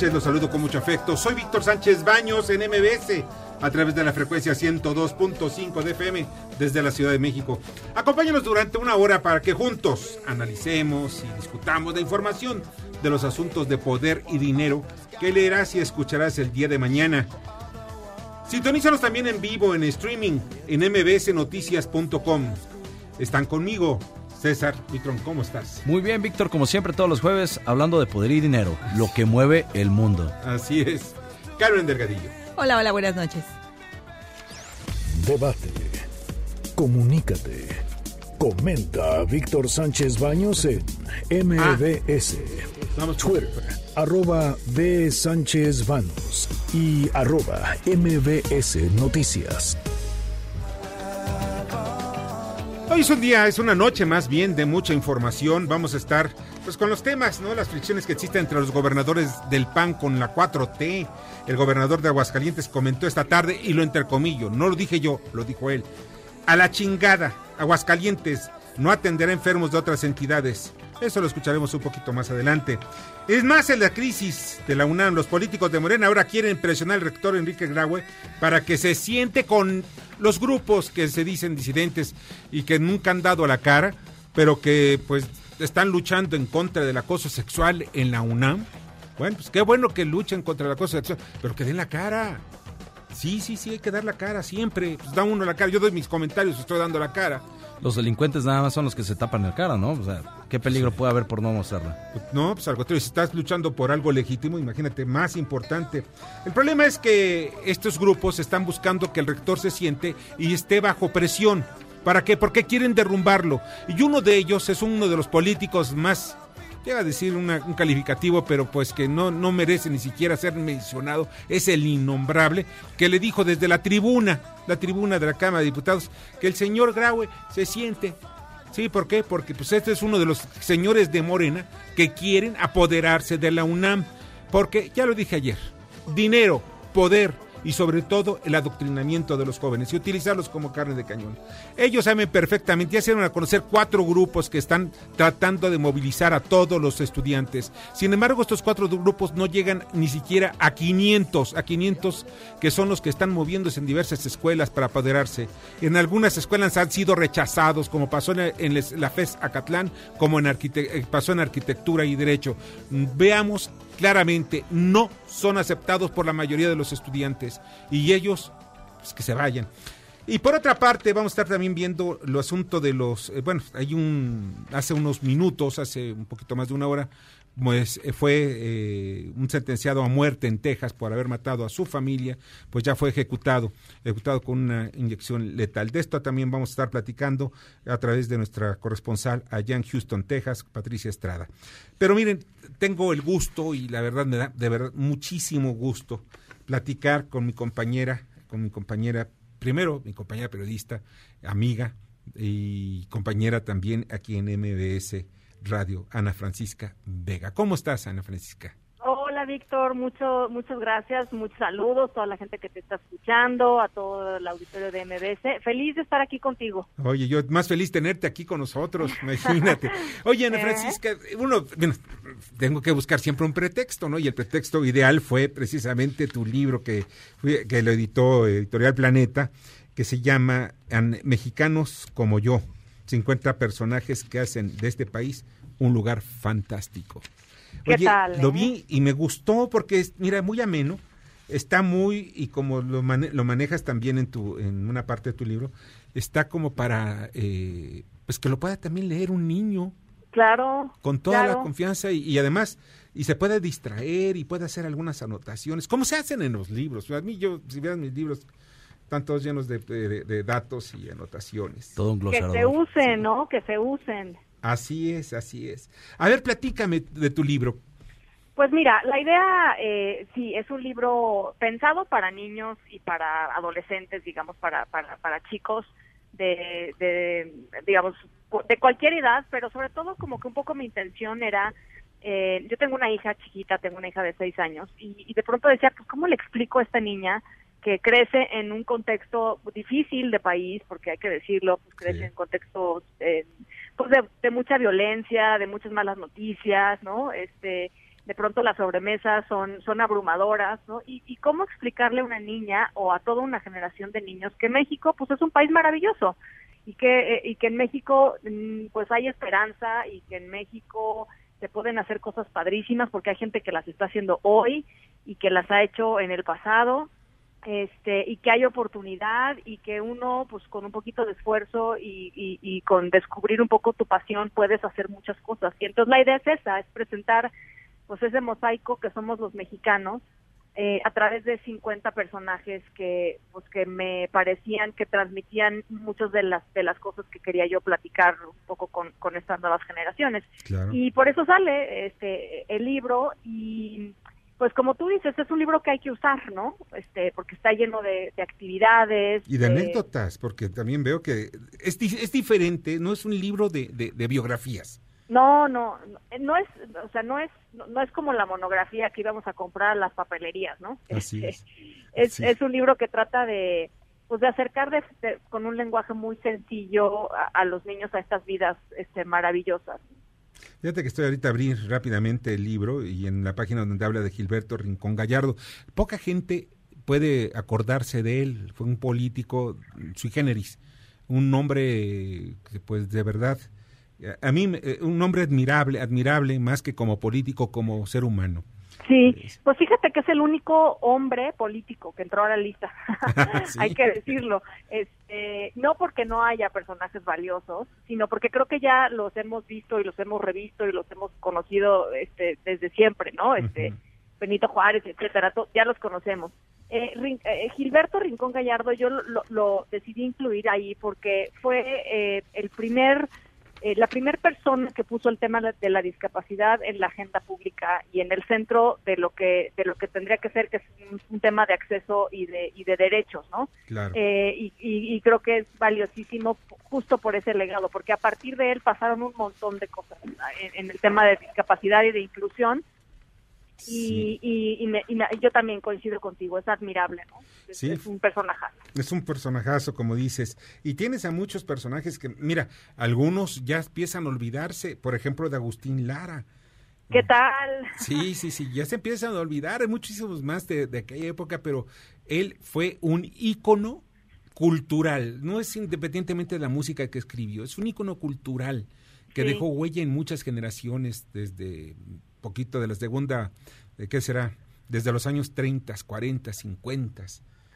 Noches. Los saludo con mucho afecto. Soy Víctor Sánchez Baños en MBS a través de la frecuencia 102.5 de FM desde la Ciudad de México. Acompáñanos durante una hora para que juntos analicemos y discutamos la información de los asuntos de poder y dinero que leerás y escucharás el día de mañana. Sintonízanos también en vivo en streaming en mbsnoticias.com. Están conmigo César Vitron, ¿cómo estás? Muy bien, Víctor, como siempre todos los jueves, hablando de poder y dinero, lo que mueve el mundo. Así es. Carmen Delgadillo. Hola, hola, buenas noches. Debate. Comunícate. Comenta a Víctor Sánchez Baños en MBS. Con- Twitter, arroba B. Sánchez Baños y arroba MBS Noticias. Hoy es un día, es una noche más bien de mucha información. Vamos a estar pues con los temas, ¿no? Las fricciones que existen entre los gobernadores del PAN con la 4T. El gobernador de Aguascalientes comentó esta tarde y lo intercomillo, no lo dije yo, lo dijo él. A la chingada, Aguascalientes no atenderá enfermos de otras entidades. Eso lo escucharemos un poquito más adelante. Es más, en la crisis de la UNAM, los políticos de Morena ahora quieren presionar al rector Enrique Graue para que se siente con los grupos que se dicen disidentes y que nunca han dado la cara, pero que pues están luchando en contra del acoso sexual en la UNAM. Bueno, pues qué bueno que luchen contra el acoso sexual, pero que den la cara. Sí, sí, sí, hay que dar la cara siempre. Pues da uno la cara. Yo doy mis comentarios, estoy dando la cara. Los delincuentes nada más son los que se tapan la cara, ¿no? O sea, ¿qué peligro puede haber por no mostrarla? No, pues al contrario, si estás luchando por algo legítimo, imagínate, más importante. El problema es que estos grupos están buscando que el rector se siente y esté bajo presión. ¿Para qué? Porque quieren derrumbarlo. Y uno de ellos es uno de los políticos más, llega a decir un calificativo, pero pues que no, no merece ni siquiera ser mencionado, es el innombrable, que le dijo desde la tribuna, la tribuna de la Cámara de Diputados, que el señor Graue se siente Sí, ¿por qué? Porque pues este es uno de los señores de Morena que quieren apoderarse de la UNAM. Porque, ya lo dije ayer, dinero, poder y sobre todo el adoctrinamiento de los jóvenes y utilizarlos como carne de cañón. Ellos saben perfectamente, ya se dieron a conocer cuatro grupos que están tratando de movilizar a todos los estudiantes. Sin embargo, estos cuatro grupos no llegan ni siquiera a 500, a 500 que son los que están moviéndose en diversas escuelas para apoderarse. En algunas escuelas han sido rechazados, como pasó en, la FES Acatlán, como eh, pasó en arquitectura y derecho. Veamos claramente, no son aceptados por la mayoría de los estudiantes y ellos, pues que se vayan. Y por otra parte, vamos a estar también viendo lo asunto de los, eh, bueno, hay un, hace unos minutos, hace un poquito más de una hora, pues eh, fue eh, un sentenciado a muerte en Texas por haber matado a su familia, pues ya fue ejecutado, ejecutado con una inyección letal. De esto también vamos a estar platicando a través de nuestra corresponsal allá en Houston, Texas, Patricia Estrada. Pero miren, tengo el gusto y la verdad me da de verdad muchísimo gusto platicar con mi compañera, con mi compañera, primero mi compañera periodista, amiga y compañera también aquí en MBS Radio, Ana Francisca Vega. ¿Cómo estás, Ana Francisca? Hola Víctor, mucho, muchas gracias, muchos saludos a toda la gente que te está escuchando, a todo el auditorio de MBS. Feliz de estar aquí contigo. Oye, yo más feliz tenerte aquí con nosotros, imagínate. Oye, Ana ¿Eh? Francisca, uno, bueno, tengo que buscar siempre un pretexto, ¿no? Y el pretexto ideal fue precisamente tu libro que, que lo editó Editorial Planeta, que se llama An- Mexicanos como yo, 50 personajes que hacen de este país un lugar fantástico. ¿Qué Oye, tal, lo eh? vi y me gustó porque, es, mira, muy ameno, está muy, y como lo, mane- lo manejas también en, tu, en una parte de tu libro, está como para, eh, pues que lo pueda también leer un niño Claro. con toda la confianza y, y además, y se puede distraer y puede hacer algunas anotaciones, como se hacen en los libros. A mí, yo, si vean mis libros, están todos llenos de, de- de datos y anotaciones. Todo un Que glosario. se usen, ¿no? Que se usen. Así es, así es. A ver, platícame de tu libro. Pues mira, la idea, eh, sí, es un libro pensado para niños y para adolescentes, digamos, para, para, para chicos de, de, digamos, de cualquier edad, pero sobre todo como que un poco mi intención era, eh, yo tengo una hija chiquita, tengo una hija de seis años, y, y de pronto decía, pues, ¿cómo le explico a esta niña que crece en un contexto difícil de país, porque hay que decirlo, pues crece Sí. en contextos eh, pues de, de mucha violencia, de muchas malas noticias, ¿no? Este, de pronto las sobremesas son son abrumadoras, ¿no? Y, y cómo explicarle a una niña o a toda una generación de niños que México, pues es un país maravilloso y que eh, y que en México mm, pues hay esperanza y que en México se pueden hacer cosas padrísimas porque hay gente que las está haciendo hoy y que las ha hecho en el pasado este y que hay oportunidad y que uno pues con un poquito de esfuerzo y, y, y con descubrir un poco tu pasión puedes hacer muchas cosas y entonces la idea es esa es presentar pues ese mosaico que somos los mexicanos eh, a través de 50 personajes que pues que me parecían que transmitían muchas de las de las cosas que quería yo platicar un poco con, con estas nuevas generaciones Claro. y por eso sale este el libro y pues como tú dices es un libro que hay que usar no este porque está lleno de, de actividades Y de de- anécdotas, porque también veo que es, es diferente, no es un libro de, de- biografías. no no no- es o sea no es no, no es como la monografía que íbamos a comprar a las papelerías no Así Este, es. es, es un libro que trata de pues de acercar de- de- con un lenguaje muy sencillo a, a los niños a estas vidas este maravillosas Fíjate que estoy ahorita a abrir rápidamente el libro y en la página donde habla de Gilberto Rincón Gallardo. Poca gente puede acordarse de él. Fue un político sui generis, un hombre pues de verdad, a a mí eh, un hombre admirable, admirable más que como político, como ser humano. Sí, pues fíjate que es el único hombre político que entró a la lista, Sí. hay que decirlo. Este, no porque no haya personajes valiosos, sino porque creo que ya los hemos visto y los hemos revisto y los hemos conocido este, desde siempre, ¿no? Este. Benito Juárez, etcétera, ya los conocemos. Eh, eh, Gilberto Rincón Gallardo yo lo, lo- lo decidí incluir ahí porque fue eh, el primer eh, la primera persona que puso el tema de la discapacidad en la agenda pública y en el centro de lo que de lo que tendría que ser que es un, un tema de acceso y de y de derechos no Claro. Eh, y, y- y creo que es valiosísimo justo por ese legado porque a partir de él pasaron un montón de cosas en, en el tema de discapacidad y de inclusión Sí. y, y, y me- y me- yo también coincido contigo es admirable no es, Sí. es un personaje Es un personajazo, como dices. Y tienes a muchos personajes que, mira, algunos ya empiezan a olvidarse, por ejemplo, de Agustín Lara. qué tal Sí, sí, sí, ya se empiezan a olvidar, hay muchísimos más de, de aquella época, pero él fue un ícono cultural, no es independientemente de la música que escribió, es un ícono cultural que Sí. dejó huella en muchas generaciones, desde poquito de la segunda, ¿de qué será? Desde los años 30, 40, 50.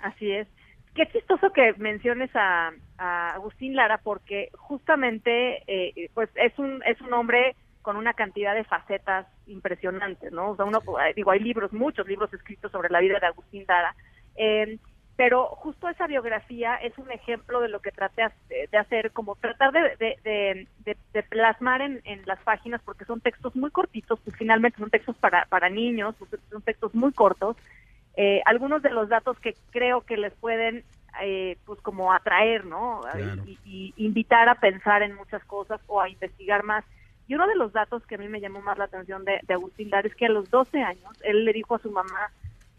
Así es. Qué chistoso que menciones a, a Agustín Lara porque justamente eh, pues es un es un hombre con una cantidad de facetas impresionantes, ¿no? O sea, uno eh, digo hay libros, muchos libros escritos sobre la vida de Agustín Lara, eh, pero justo esa biografía es un ejemplo de lo que traté de, hacer, como tratar de, de, de- de- de plasmar en, en las páginas, porque son textos muy cortitos, pues finalmente son textos para, para niños, pues, son textos muy cortos, eh, algunos de los datos que creo que les pueden eh, pues como atraer, ¿no? Claro. Y, y invitar a pensar en muchas cosas o a investigar más. Y uno de los datos que a mí me llamó más la atención de, de Agustín Lara es que a los 12 años él le dijo a su mamá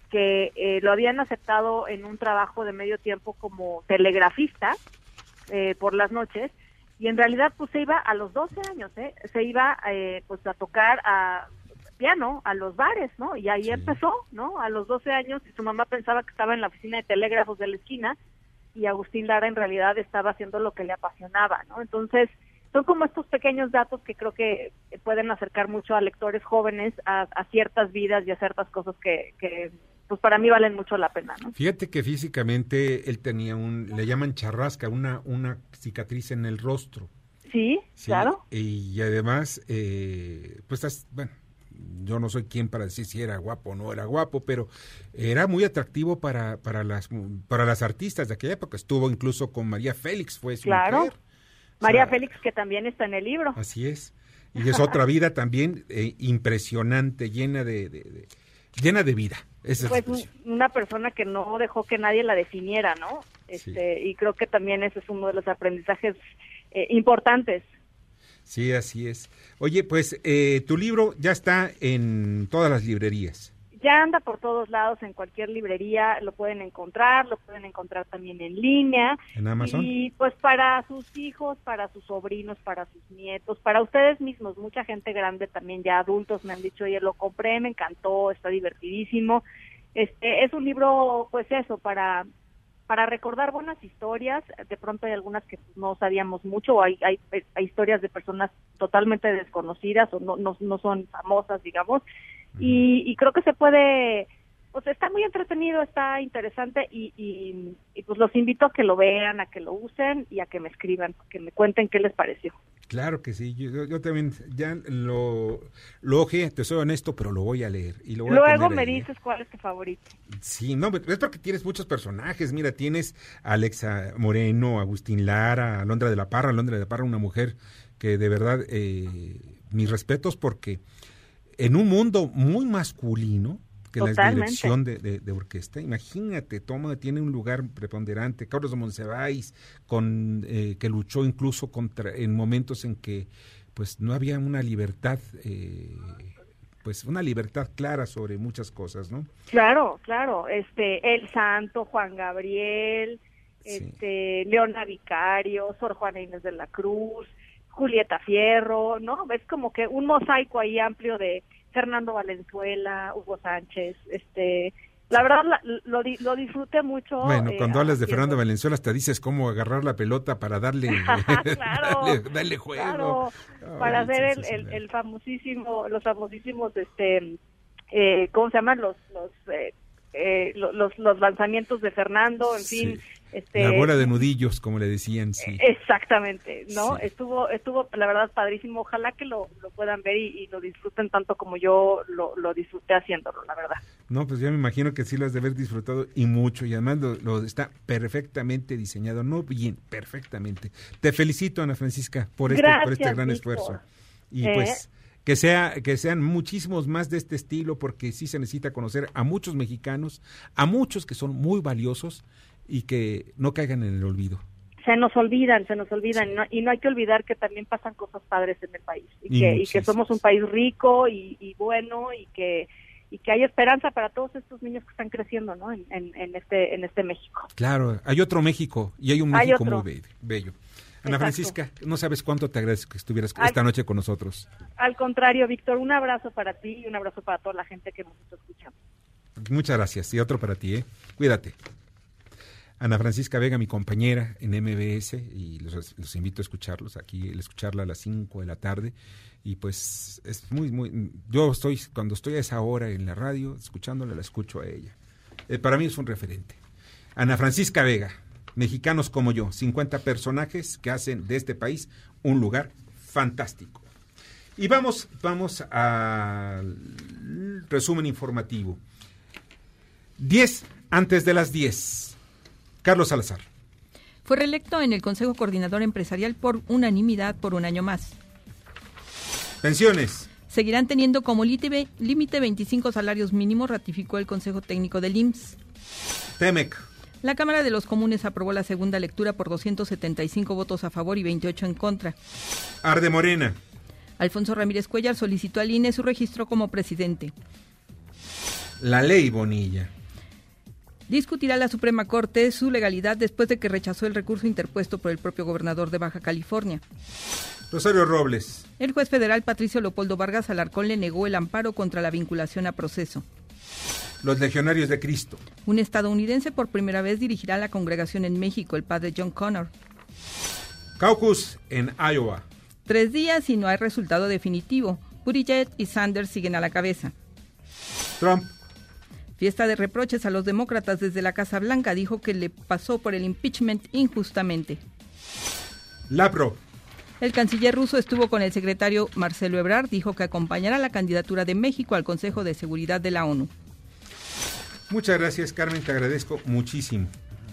que eh, lo habían aceptado en un trabajo de medio tiempo como telegrafista eh, por las noches y en realidad pues se iba a los 12 años, ¿eh? se iba eh, pues a tocar a piano a los bares, ¿no? Y ahí empezó, ¿no? A los 12 años y su mamá pensaba que estaba en la oficina de telégrafos de la esquina y Agustín Lara en realidad estaba haciendo lo que le apasionaba, ¿no? Entonces, son como estos pequeños datos que creo que pueden acercar mucho a lectores jóvenes a, a ciertas vidas y a ciertas cosas que, que, pues para mí valen mucho la pena, ¿no? Fíjate que físicamente él tenía un, le llaman charrasca, una, una cicatriz en el rostro. Sí, Sí, claro. Y además, eh, pues, bueno, yo no soy quien para decir si era guapo o no era guapo, pero era muy atractivo para, para, las, para las artistas de aquella época. Estuvo incluso con María Félix, fue su Claro. mujer. O María sea, Félix, que también está en el libro. Así es. Y es otra vida también eh, impresionante, llena de, de- de- llena de vida. Esa es Pues expresión. una persona que no dejó que nadie la definiera, ¿no? Este, Y creo que también ese es uno de los aprendizajes eh, importantes. Sí, así es. Oye, pues eh, tu libro ya está en todas las librerías. Ya anda por todos lados, en cualquier librería lo pueden encontrar, lo pueden encontrar también en línea. ¿En Amazon? Y pues para sus hijos, para sus sobrinos, para sus nietos, para ustedes mismos, mucha gente grande también, ya adultos me han dicho, oye, lo compré, me encantó, está divertidísimo. Este es un libro, pues eso, para para recordar buenas historias, de pronto hay algunas que no sabíamos mucho, o hay, hay, hay historias de personas totalmente desconocidas o no, no, no son famosas, digamos, y, y creo que se puede, pues está muy entretenido, está interesante y, y, y, pues los invito a que lo vean, a que lo usen y a que me escriban, que me cuenten qué les pareció. Claro que sí, yo, también ya lo, lo ojeé, te soy honesto, pero lo voy a leer. Y lo voy Luego me ahí, ¿eh? dices cuál es tu favorito. Sí, no, es porque tienes muchos personajes. Mira, tienes a Alexa Moreno, Agustín Lara, Alondra de la Parra. Alondra de la Parra, una mujer que de verdad, eh, mis respetos porque en un mundo muy masculino, que la dirección de, de- de orquesta, imagínate, toma, tiene un lugar preponderante. Carlos de con, eh, que luchó incluso contra, en momentos en que pues no había una libertad, eh, pues una libertad clara sobre muchas cosas, ¿no? Claro, claro, este, El Santo, Juan Gabriel, Sí. este, Leona Vicario, Sor Juana Inés de la Cruz, Julieta Fierro, ¿no? Es como que un mosaico ahí amplio de Fernando Valenzuela, Hugo Sánchez, este, la verdad la- lo, lo disfruté mucho. Bueno, eh, cuando hablas de Fernando Valenzuela hasta dices cómo agarrar la pelota para darle, Claro, darle, darle juego. Claro, para hacer el, el, el famosísimo, los famosísimos, este, eh, ¿cómo se llaman? Los, los, eh, eh, lo- los, los lanzamientos de Fernando, en Sí. fin. Este, La bola de nudillos, como le decían, sí. Exactamente, ¿no? Sí. Estuvo, estuvo, la verdad, padrísimo. Ojalá que lo, lo puedan ver y, y lo disfruten tanto como yo lo, lo disfruté haciéndolo, la verdad. No, pues ya me imagino que sí lo has de haber disfrutado y mucho, y además lo, lo está perfectamente diseñado, no bien, perfectamente. Te felicito, Ana Francisca, por este, por este gran Víctor. esfuerzo. Y Eh. pues que sea que sean muchísimos más de este estilo porque sí se necesita conocer a muchos mexicanos, a muchos que son muy valiosos y que no caigan en el olvido. Se nos olvidan, se nos olvidan, y no, y no hay que olvidar que también pasan cosas padres en el país, y, Y que, y que somos un país rico y, bueno, y que y que hay esperanza para todos estos niños que están creciendo, ¿no? En, en, en este en este México. Claro, hay otro México y hay un México muy be- bello. Ana Exacto. Francisca, no sabes cuánto te agradezco que estuvieras esta noche con nosotros. Al contrario, Víctor, un abrazo para ti y un abrazo para toda la gente que nos está escuchando. Muchas gracias. Y otro para ti, ¿eh? Cuídate. Ana Francisca Vega, mi compañera en MBS, y los, los invito a escucharlos aquí, el escucharla a las 5 de la tarde. Y pues es muy, muy. Yo estoy, cuando estoy a esa hora en la radio, escuchándola, la escucho a ella. Eh, para mí es un referente. Ana Francisca Vega, mexicanos como yo, 50 personajes que hacen de este país un lugar fantástico. Y vamos, vamos al resumen informativo. 10 antes de las 10. Carlos Salazar. Fue reelecto en el Consejo Coordinador Empresarial por unanimidad por un año más. Pensiones. Seguirán teniendo como límite límite 25 salarios mínimos, ratificó el Consejo Técnico del IMSS. Temec. La Cámara de los Comunes aprobó la segunda lectura por 275 votos a favor y 28 en contra. Arde Morena. Alfonso Ramírez Cuellar solicitó al INE su registro como presidente. La ley Bonilla. Discutirá la Suprema Corte su legalidad después de que rechazó el recurso interpuesto por el propio gobernador de Baja California. Rosario Robles. El juez federal Patricio Leopoldo Vargas Alarcón le negó el amparo contra la vinculación a proceso. Los legionarios de Cristo. Un estadounidense por primera vez dirigirá la congregación en México, el padre John Connor. Caucus en Iowa. Tres días y no hay resultado definitivo. Buttigieg y Sanders siguen a la cabeza. Trump. Fiesta de reproches a los demócratas desde la Casa Blanca dijo que le pasó por el impeachment injustamente. Lapro. El canciller ruso estuvo con el secretario Marcelo Ebrard, dijo que acompañará la candidatura de México al Consejo de Seguridad de la ONU. Muchas gracias, Carmen, te agradezco muchísimo.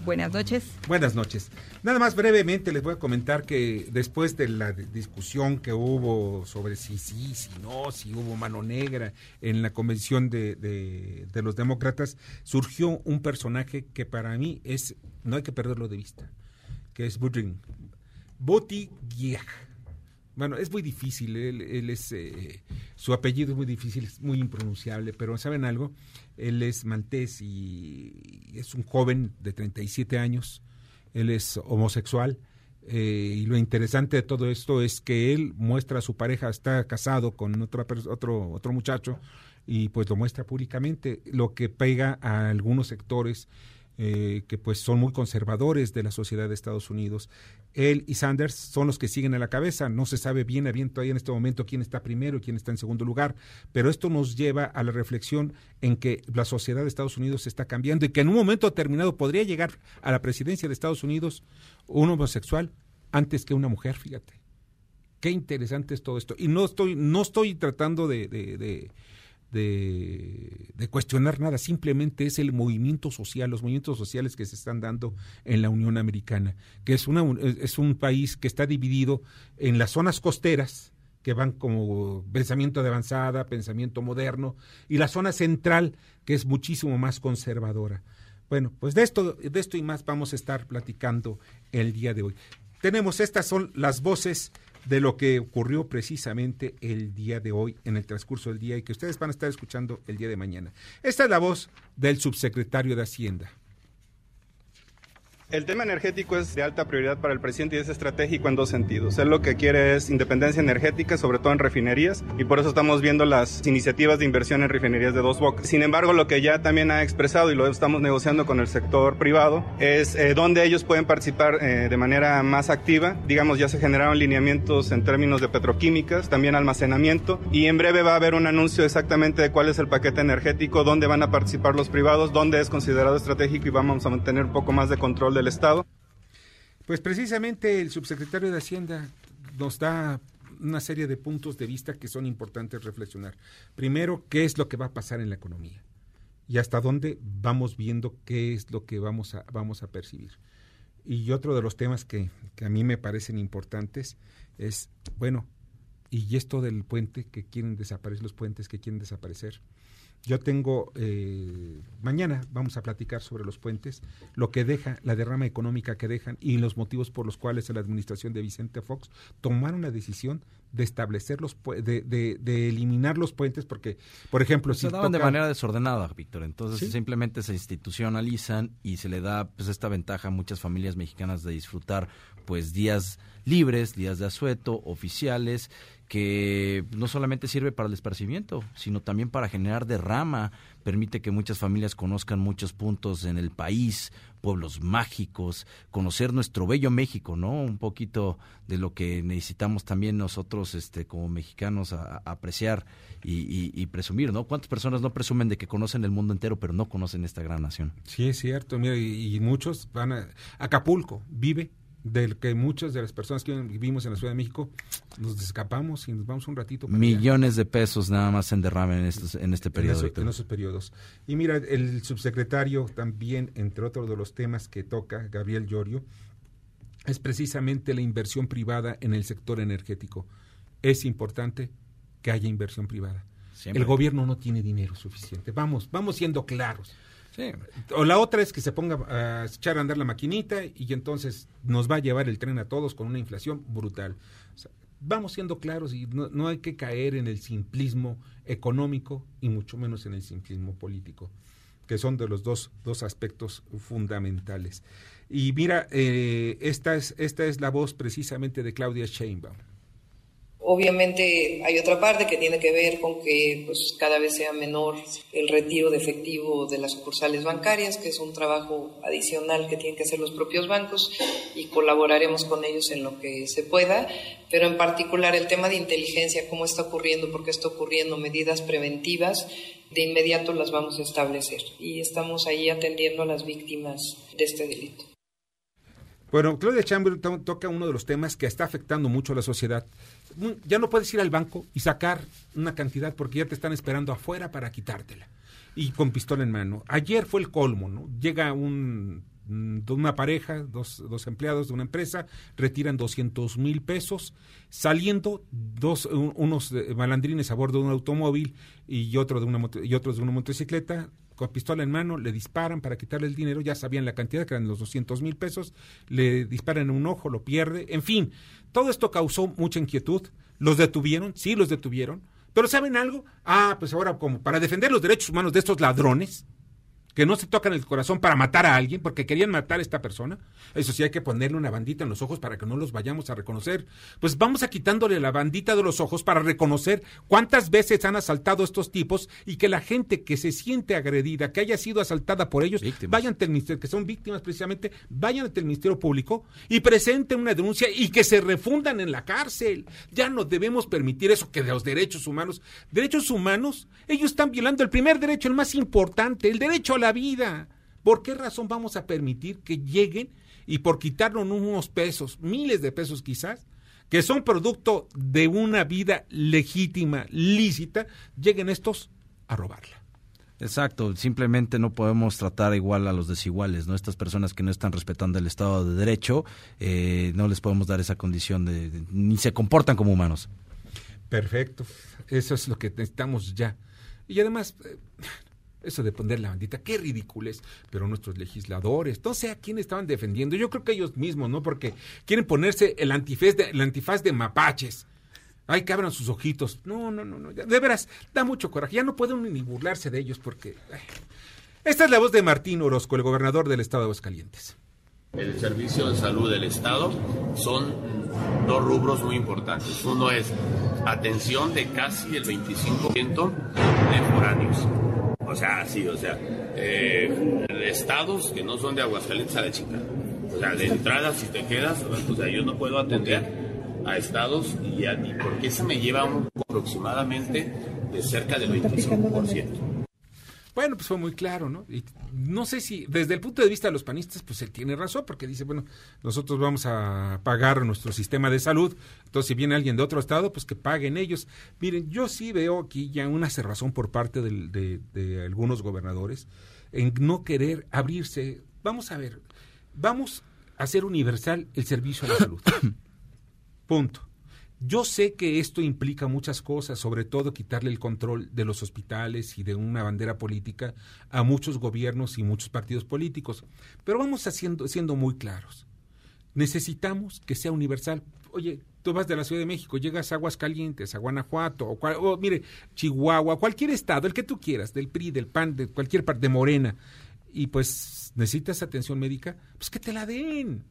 Buenas noches. Buenas noches. Nada más brevemente les voy a comentar que después de la discusión que hubo sobre si sí, si no, si hubo mano negra en la convención de, de, los demócratas, surgió un personaje que para mí es, no hay que perderlo de vista, que es Budrin. Buttigieg. Bueno, es muy difícil, él, es, eh, su apellido es muy difícil, es muy impronunciable, pero ¿saben algo? Él es maltés y es un joven de 37 años, él es homosexual, eh, y lo interesante de todo esto es que él muestra a su pareja, está casado con otra, otro, otro muchacho, y pues lo muestra públicamente, lo que pega a algunos sectores eh, que pues son muy conservadores de la sociedad de Estados Unidos. Él y Sanders son los que siguen a la cabeza. No se sabe bien a bien todavía en este momento quién está primero y quién está en segundo lugar, pero esto nos lleva a la reflexión en que la sociedad de Estados Unidos está cambiando y que en un momento determinado podría llegar a la presidencia de Estados Unidos un homosexual antes que una mujer, fíjate. Qué interesante es todo esto. Y no estoy, no estoy tratando de de, cuestionar nada, simplemente es el movimiento social, los movimientos sociales que se están dando en la Unión Americana, que es, una, es un país que está dividido en las zonas costeras, que van como pensamiento de avanzada, pensamiento moderno, y la zona central, que es muchísimo más conservadora. Bueno, pues de esto, de esto y más vamos a estar platicando el día de hoy. Tenemos, estas son las voces de lo que ocurrió precisamente el día de hoy, en el transcurso del día, y que ustedes van a estar escuchando el día de mañana. Esta es la voz del subsecretario de Hacienda. El tema energético es de alta prioridad para el presidente y es estratégico en dos sentidos. Él lo que quiere es independencia energética, sobre todo en refinerías, y por eso estamos viendo las iniciativas de inversión en refinerías de dos bocas. Sin embargo, lo que ya también ha expresado y lo estamos negociando con el sector privado es eh, dónde ellos pueden participar eh, de manera más activa. Digamos, ya se generaron lineamientos en términos de petroquímicas, también almacenamiento, y en breve va a haber un anuncio exactamente de cuál es el paquete energético, dónde van a participar los privados, dónde es considerado estratégico y vamos a mantener un poco más de control de Estado? Pues precisamente el subsecretario de Hacienda nos da una serie de puntos de vista que son importantes reflexionar. Primero, ¿qué es lo que va a pasar en la economía? Y hasta dónde vamos viendo qué es lo que vamos a, vamos a percibir. Y otro de los temas que, que a mí me parecen importantes es, bueno, y esto del puente, que quieren desaparecer, los puentes que quieren desaparecer. Yo tengo, eh, mañana vamos a platicar sobre los puentes, lo que deja, la derrama económica que dejan y los motivos por los cuales la administración de Vicente Fox tomaron la decisión de establecer los, de, de, eliminar los puentes, porque, por ejemplo, si se daban de manera desordenada, Víctor. Entonces simplemente se institucionalizan y se le da pues esta ventaja a muchas familias mexicanas de disfrutar pues días libres, días de asueto, oficiales que no solamente sirve para el esparcimiento, sino también para generar derrama, permite que muchas familias conozcan muchos puntos en el país, pueblos mágicos, conocer nuestro bello México, ¿no? Un poquito de lo que necesitamos también nosotros, este, como mexicanos, a, apreciar y, presumir, ¿no? ¿Cuántas personas no presumen de que conocen el mundo entero, pero no conocen esta gran nación? Sí, es cierto, mira, y, y muchos van a Acapulco, vive del que muchas de las personas que vivimos en la Ciudad de México nos escapamos y nos vamos un ratito. Millones de pesos nada más en derrame en, estos, en este periodo. En, esos periodos. Y mira, el subsecretario también, entre otros de los temas que toca, Gabriel Llorio, es precisamente la inversión privada en el sector energético. Es importante que haya inversión privada. El gobierno no tiene dinero suficiente. Vamos, vamos siendo claros. O la otra es que se ponga a echar a andar la maquinita y entonces nos va a llevar el tren a todos con una inflación brutal. vamos siendo claros y no, no hay que caer en el simplismo económico y mucho menos en el simplismo político que son de los dos, dos aspectos fundamentales. Y mira, eh, esta, es, esta es la voz precisamente de Claudia Sheinbaum. Obviamente hay otra parte que tiene que ver con que pues, cada vez sea menor el retiro de efectivo de las sucursales bancarias, que es un trabajo adicional que tienen que hacer los propios bancos y colaboraremos con ellos en lo que se pueda, pero en particular el tema de inteligencia, cómo está ocurriendo, por qué está ocurriendo, medidas preventivas, de inmediato las vamos a establecer y estamos ahí atendiendo a las víctimas de este delito. Bueno, Claudia Chamber toca uno de los temas que está afectando mucho a la sociedad. Mm, ya no puedes ir al banco y sacar una cantidad porque ya te están esperando afuera para quitártela. Y con pistola en mano. Ayer fue el colmo, ¿no? Llega un Mm, una pareja, dos, dos, empleados de una empresa, retiran 200 mil pesos, saliendo dos, unos malandrines a bordo de un automóvil y, otro de una, y otros de una motocicleta, con pistola en mano, le disparan para quitarle el dinero, ya sabían la cantidad, que eran los 200 mil pesos, le disparan en un ojo, lo pierde, en fin, todo esto causó mucha inquietud, los detuvieron, sí los detuvieron, pero ¿saben algo? Ah, pues ahora como para defender los derechos humanos de estos ladrones, que no se tocan el corazón para matar a alguien, porque querían matar a esta persona. Eso sí, hay que ponerle una bandita en los ojos para que no los vayamos a reconocer. Pues vamos a quitándole la bandita de los ojos para reconocer cuántas veces han asaltado estos tipos y que la gente que se siente agredida, que haya sido asaltada por ellos, vayan ante el ministerio, que son víctimas precisamente, vayan ante el Ministerio Público y presenten una denuncia y que se refundan en la cárcel. Ya no debemos permitir eso que de los derechos humanos, derechos humanos, ellos están violando el primer derecho, el más importante, el derecho a la vida. ¿Por qué razón vamos a permitir que lleguen y por quitarnos unos pesos, miles de pesos quizás, que son producto de una vida legítima, lícita, lleguen estos a robarla? Exacto, simplemente no podemos tratar igual a los desiguales, ¿no? Estas personas que no están respetando el Estado de Derecho, eh, no les podemos dar esa condición de, ni se comportan como humanos. Perfecto, eso es lo que necesitamos ya. Y además, eh, eso de poner la bandita, qué ridículos. Pero nuestros legisladores, no sé a quién estaban defendiendo. Yo creo que ellos mismos, ¿no? Porque quieren ponerse el antifaz de, el antifaz de mapaches. Ay, que abran sus ojitos. No, no, no, no. De veras, da mucho coraje. Ya no pueden ni burlarse de ellos porque. Esta es la voz de Martín Orozco, el gobernador del estado de Aguascalientes. El servicio de salud del Estado son dos rubros muy importantes. Uno es atención de casi el 25% de foráneos o sea, sí, o sea, eh, estados que no son de Aguascalientes a la chica. O sea, de entrada, si te quedas, o sea, yo no puedo atender a estados y, a, y porque se me lleva un, aproximadamente de cerca del 25%. Bueno, pues fue muy claro, ¿no? Y no sé si, desde el punto de vista de los panistas, pues él tiene razón, porque dice, bueno, nosotros vamos a pagar nuestro sistema de salud, entonces si viene alguien de otro estado, pues que paguen ellos. Miren, yo sí veo aquí ya una cerrazón por parte de, de algunos gobernadores en no querer abrirse. Vamos a ver, vamos a hacer universal el servicio a la salud. Punto. Yo sé que esto implica muchas cosas, sobre todo quitarle el control de los hospitales y de una bandera política a muchos gobiernos y muchos partidos políticos, pero vamos haciendo, siendo muy claros. Necesitamos que sea universal. Oye, tú vas de la Ciudad de México, llegas a Aguascalientes, a Guanajuato, o, o mire, Chihuahua, cualquier estado, el que tú quieras, del PRI, del PAN, de cualquier parte, de Morena, y pues necesitas atención médica, pues que te la den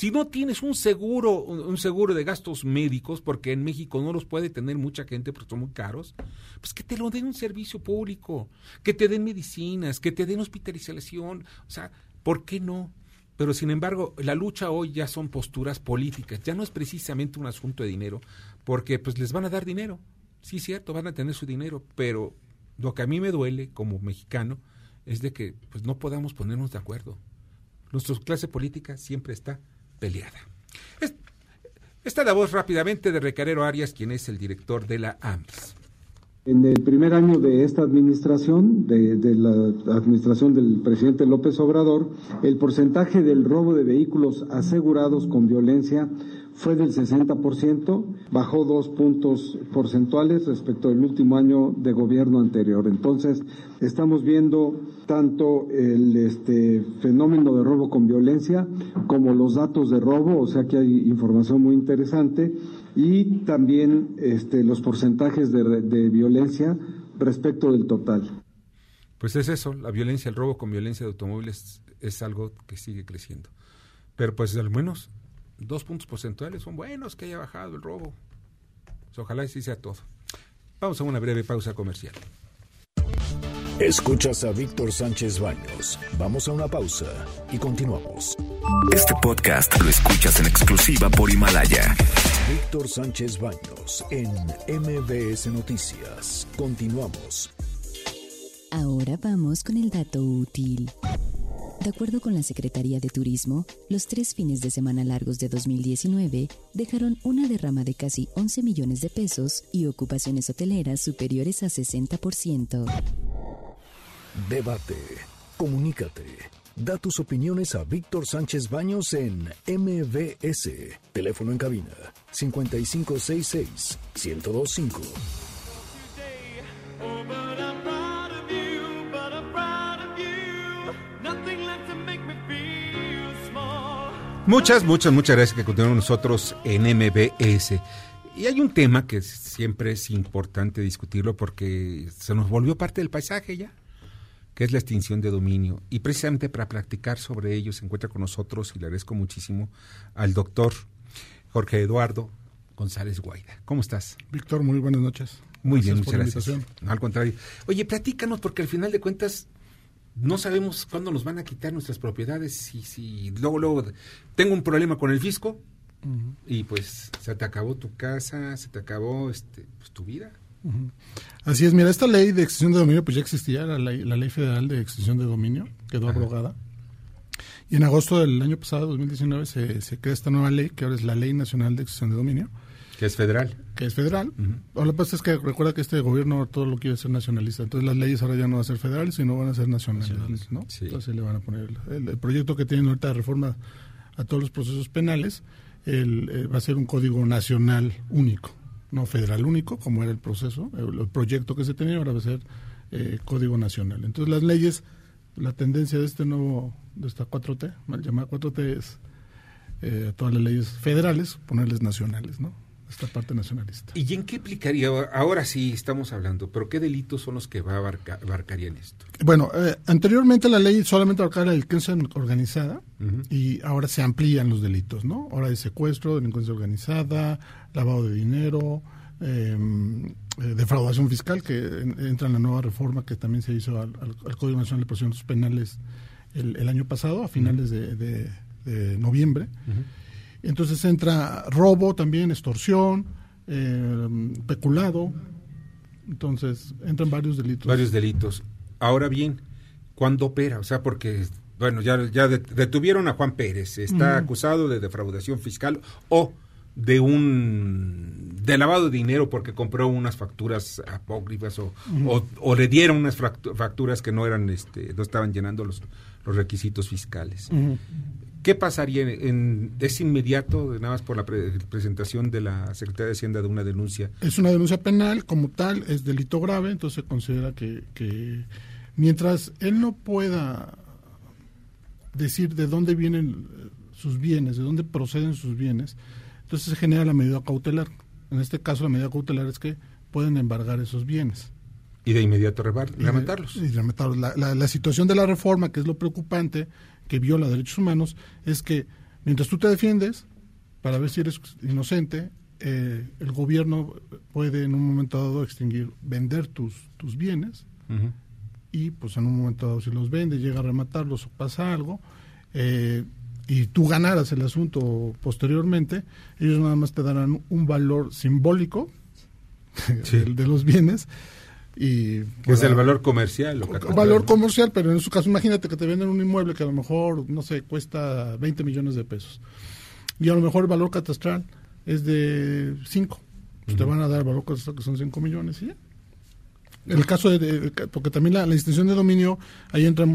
si no tienes un seguro, un seguro de gastos médicos, porque en México no los puede tener mucha gente porque son muy caros, pues que te lo den un servicio público, que te den medicinas, que te den hospitalización, o sea, ¿por qué no? Pero sin embargo, la lucha hoy ya son posturas políticas, ya no es precisamente un asunto de dinero, porque pues les van a dar dinero, sí cierto, van a tener su dinero, pero lo que a mí me duele como mexicano es de que pues no podamos ponernos de acuerdo. Nuestra clase política siempre está peleada. Esta es la voz rápidamente de Recarero Arias, quien es el director de la AMS. En el primer año de esta administración, de, la administración del presidente López Obrador, el porcentaje del robo de vehículos asegurados con violencia fue del 60%, bajó dos puntos porcentuales respecto al último año de gobierno anterior. Entonces, estamos viendo tanto el este, fenómeno de robo con violencia como los datos de robo, o sea que hay información muy interesante. y también este, los porcentajes de, de violencia respecto del total. Pues es eso, la violencia, el robo con violencia de automóviles es algo que sigue creciendo. Pero pues al menos dos puntos porcentuales son buenos que haya bajado el robo. Pues, ojalá así sea todo. Vamos a una breve pausa comercial. Escuchas a Víctor Sánchez Baños. Vamos a una pausa y continuamos. Este podcast lo escuchas en exclusiva por Himalaya. Víctor Sánchez Baños en MBS Noticias. Continuamos. Ahora vamos con el dato útil. De acuerdo con la Secretaría de Turismo, los tres fines de semana largos de 2019 dejaron una derrama de casi 11 millones de pesos y ocupaciones hoteleras superiores a 60%. Debate. Comunícate. Da tus opiniones a Víctor Sánchez Baños en MBS. Teléfono en cabina 5566 1025. Muchas, muchas, muchas gracias que continúen nosotros en MBS. Y hay un tema que siempre es importante discutirlo porque se nos volvió parte del paisaje ya, que es la extinción de dominio. Y precisamente para practicar sobre ello se encuentra con nosotros, y le agradezco muchísimo, al doctor Jorge Eduardo González Guaida. ¿Cómo estás? Víctor, muy buenas noches. Muy Gracias bien, muchas gracias. No, al contrario. Oye, platícanos, porque al final de cuentas no sabemos cuándo nos van a quitar nuestras propiedades. Si, si luego, luego tengo un problema con el fisco y pues se te acabó tu casa, se te acabó este, pues, tu vida. Así es, mira, esta ley de extinción de dominio pues ya existía, la ley, la ley federal de extinción de dominio, quedó abrogada. Y en agosto del año pasado, 2019, se, se crea esta nueva ley, que ahora es la Ley Nacional de Extinción de Dominio, Que es federal. que es federal. O Lo que pasa es que recuerda que este gobierno todo lo quiere ser nacionalista. Entonces las leyes ahora ya no van a ser federales, sino van a ser nacionales. ¿no? Entonces le van a poner el, el proyecto que tienen ahorita de reforma a todos los procesos penales, el, eh, va a ser un código nacional único, no federal único, como era el proceso, el, el proyecto que se tenía, ahora va a ser eh, código nacional. Entonces las leyes, la tendencia de este nuevo, de esta 4T, mal llamada 4T, es eh, todas las leyes federales, ponerles nacionales, ¿no? Esta parte nacionalista. ¿Y en qué aplicaría? Ahora sí estamos hablando, pero ¿qué delitos son los que va a abarca, abarcarían esto? Bueno, eh, anteriormente la ley solamente abarcaba la delincuencia organizada Ujú. y ahora se amplían los delitos, ¿no? Ahora hay secuestro, delincuencia organizada, lavado de dinero, eh, eh, defraudación fiscal, que en- entra en la nueva reforma que también se hizo al, Código Nacional de Procedimientos Penales el, el año pasado, a finales de, de- de noviembre. Entonces entra robo también, extorsión, eh, peculado. Entonces entran varios delitos. Varios delitos. Ahora bien, ¿cuándo opera? O sea, porque, bueno, ya, ya det- detuvieron a Juan Pérez, está acusado de defraudación fiscal o de un de lavado de dinero porque compró unas facturas apócrifas o, o, o le dieron unas facturas que no eran este no estaban llenando los, los requisitos fiscales. ¿Qué pasaría? En, en- ¿Es inmediato, nada más por la pre- presentación de la Secretaría de Hacienda de una denuncia? Es una denuncia penal como tal, es delito grave, entonces se considera que, mientras él no pueda decir de dónde vienen eh, sus bienes, de dónde proceden sus bienes, entonces se genera la medida cautelar. En este caso la medida cautelar es que pueden embargar esos bienes. Y de inmediato rebar- Y y rematarlos. La, la- la situación de la reforma, que es lo preocupante, que viola derechos humanos, es que mientras tú te defiendes, para ver si eres inocente, eh, el gobierno puede en un momento dado extinguir, vender tus, tus bienes y pues en un momento dado si los vende, llega a rematarlos o pasa algo, eh, y tú ganaras el asunto posteriormente, ellos nada más te darán un valor simbólico de, de los bienes y es el valor comercial. valor comercial, pero en su caso imagínate que te venden un inmueble que a lo mejor, no sé, cuesta 20 millones de pesos. Y a lo mejor el valor catastral es de 5. Pues te van a dar valor catastral que son 5 millones y ya. El caso de, de- porque también la, la de dominio, ahí entra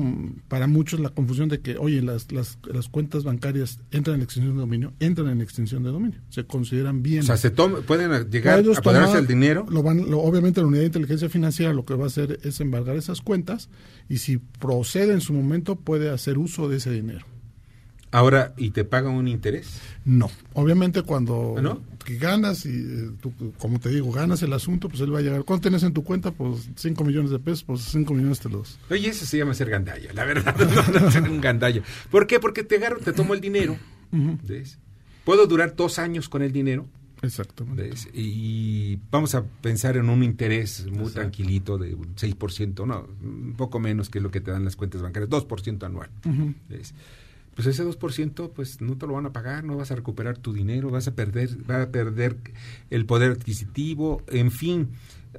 para muchos la confusión de que, oye, las, las, las cuentas bancarias entran en extensión de dominio, entran en extensión de dominio, se consideran bien. O sea, se pueden llegar a apoderarse del dinero. Lo van, lo- obviamente la unidad de inteligencia financiera lo que va a hacer es embargar esas cuentas y si procede en su momento puede hacer uso de ese dinero. Ahora, ¿y te pagan un interés? No, obviamente cuando ¿Ah, ganas y eh, tú, como te digo, ganas el asunto, pues él va a llegar. ¿Cuánto tienes en tu cuenta? Pues 5 millones de pesos, pues 5 millones te los... Oye, eso se llama ser gandalla, la verdad, no, ser un gandalla. ¿Por qué? Porque te agarro, te tomo el dinero. ¿ves? Puedo durar dos años con el dinero. Exactamente. ¿ves? Y vamos a pensar en un interés muy tranquilito de un 6%, no, un poco menos que lo que te dan las cuentas bancarias, 2% anual. Pues ese 2% pues no te lo van a pagar, no vas a recuperar tu dinero, vas a perder, vas a perder el poder adquisitivo, en fin.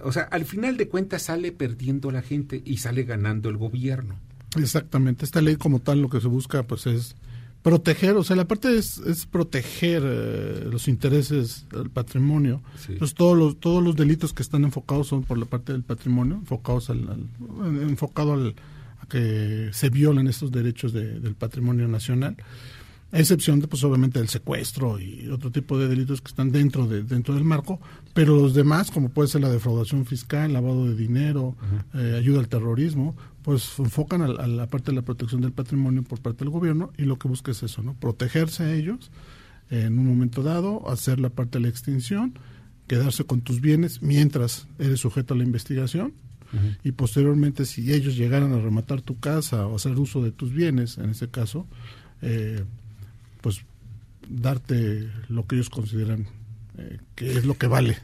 O sea, al final de cuentas sale perdiendo la gente y sale ganando el gobierno. Exactamente, esta ley como tal lo que se busca pues es proteger, o sea, la parte es, es proteger eh, los intereses del patrimonio. Sí. Entonces todos los todos los delitos que están enfocados son por la parte del patrimonio, enfocados al, al- enfocado al que se violan estos derechos de- del patrimonio nacional. A excepción de, pues, obviamente, del secuestro y otro tipo de delitos que están dentro de dentro del marco, pero los demás, como puede ser la defraudación fiscal, lavado de dinero, eh, ayuda al terrorismo, pues enfocan a, a la parte de la protección del patrimonio por parte del gobierno y lo que busca es eso, ¿no? Protegerse a ellos en un momento dado, hacer la parte de la extinción, quedarse con tus bienes mientras eres sujeto a la investigación y posteriormente si ellos llegaran a rematar tu casa o hacer uso de tus bienes, en ese caso, eh, pues darte lo que ellos consideran eh, que es lo que vale.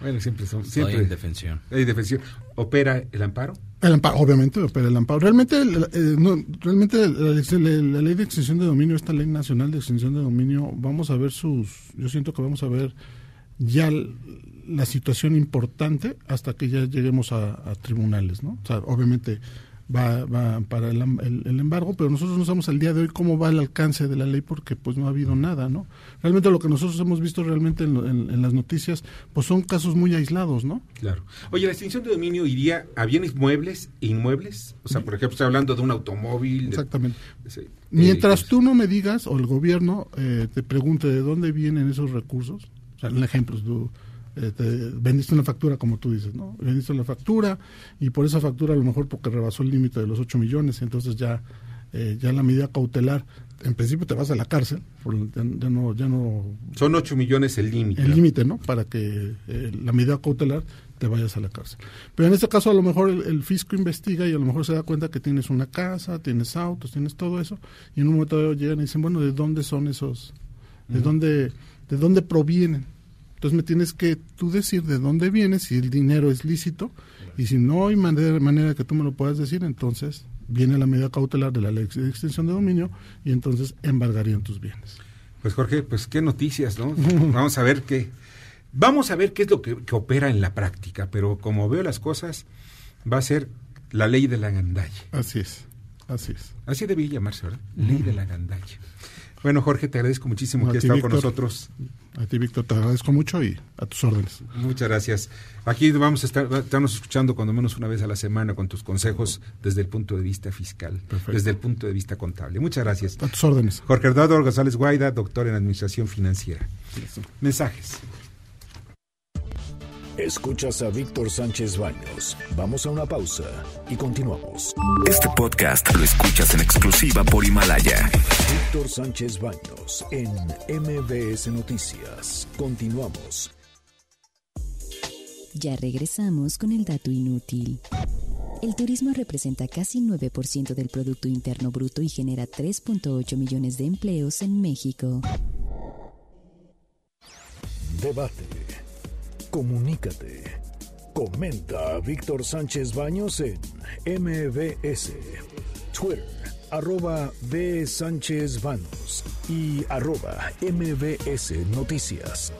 Bueno, siempre son... Hay Siempre indefensión. Hay indefensión. ¿Opera el amparo? El amparo, obviamente, opera el amparo. Realmente, el- eh, no, realmente la, la- la ley de extinción de dominio, esta ley nacional de extinción de dominio, vamos a ver sus, yo siento que vamos a ver ya la situación importante hasta que ya lleguemos a, a tribunales, ¿no? O sea, obviamente va, va para el, el- el embargo, pero nosotros no sabemos al día de hoy cómo va el alcance de la ley porque pues no ha habido nada, ¿no? Realmente lo que nosotros hemos visto realmente en, en- en las noticias, pues son casos muy aislados, ¿no? Claro. Oye, ¿la extinción de dominio iría a bienes muebles e inmuebles? O sea, por ejemplo, estoy hablando de un automóvil. de- Exactamente. sí. Mientras tú no me digas o el gobierno eh, te pregunte de dónde vienen esos recursos, o sea, un ejemplo, tú eh, te vendiste una factura como tú dices, ¿no? Vendiste la factura y por esa factura a lo mejor porque rebasó el límite de los 8 millones, entonces ya eh, ya la medida cautelar, en principio te vas a la cárcel, por- ya, ya no ya no Son 8 millones el límite. el límite, ¿no? Para que eh, la medida cautelar te vayas a la cárcel. Pero en este caso a lo mejor el, el fisco investiga y a lo mejor se da cuenta que tienes una casa, tienes autos, tienes todo eso y en un momento dado llegan y dicen, bueno, ¿de dónde son esos? ¿De dónde de dónde provienen? Entonces me tienes que tú decir de dónde viene, si el dinero es lícito y si no hay manera, manera que tú me lo puedas decir, entonces viene la medida cautelar de la ley de extensión de dominio y entonces embargarían tus bienes. Pues Jorge, pues qué noticias, ¿no? Vamos a ver qué. Vamos a ver qué es lo que, que opera en la práctica, pero como veo las cosas, va a ser la ley de la gandalla. Así es, así es. Así debía llamarse, ¿verdad? Ley de la gandalla. Bueno, Jorge, te agradezco muchísimo que ti, estado con nosotros. A ti, Víctor, te agradezco mucho y a tus órdenes. Muchas gracias. Aquí vamos a estar, estarnos escuchando cuando menos una vez a la semana con tus consejos desde el punto de vista fiscal, desde el punto de vista contable. Muchas gracias. A tus órdenes. Jorge Eduardo González Guaida, doctor en Administración Financiera. Mensajes. Escuchas a Víctor Sánchez Baños. Vamos a una pausa y continuamos. Este podcast lo escuchas en exclusiva por Himalaya. Víctor Sánchez Baños en MBS Noticias. Continuamos. Ya regresamos con el dato inútil. El turismo representa casi 9% del Producto Interno Bruto y genera 3.8 millones de empleos en México. Debate. Comunícate. Comenta a Víctor Sánchez Baños en MBS. Twitter, arroba B. Sánchez Baños y arroba MBS Noticias.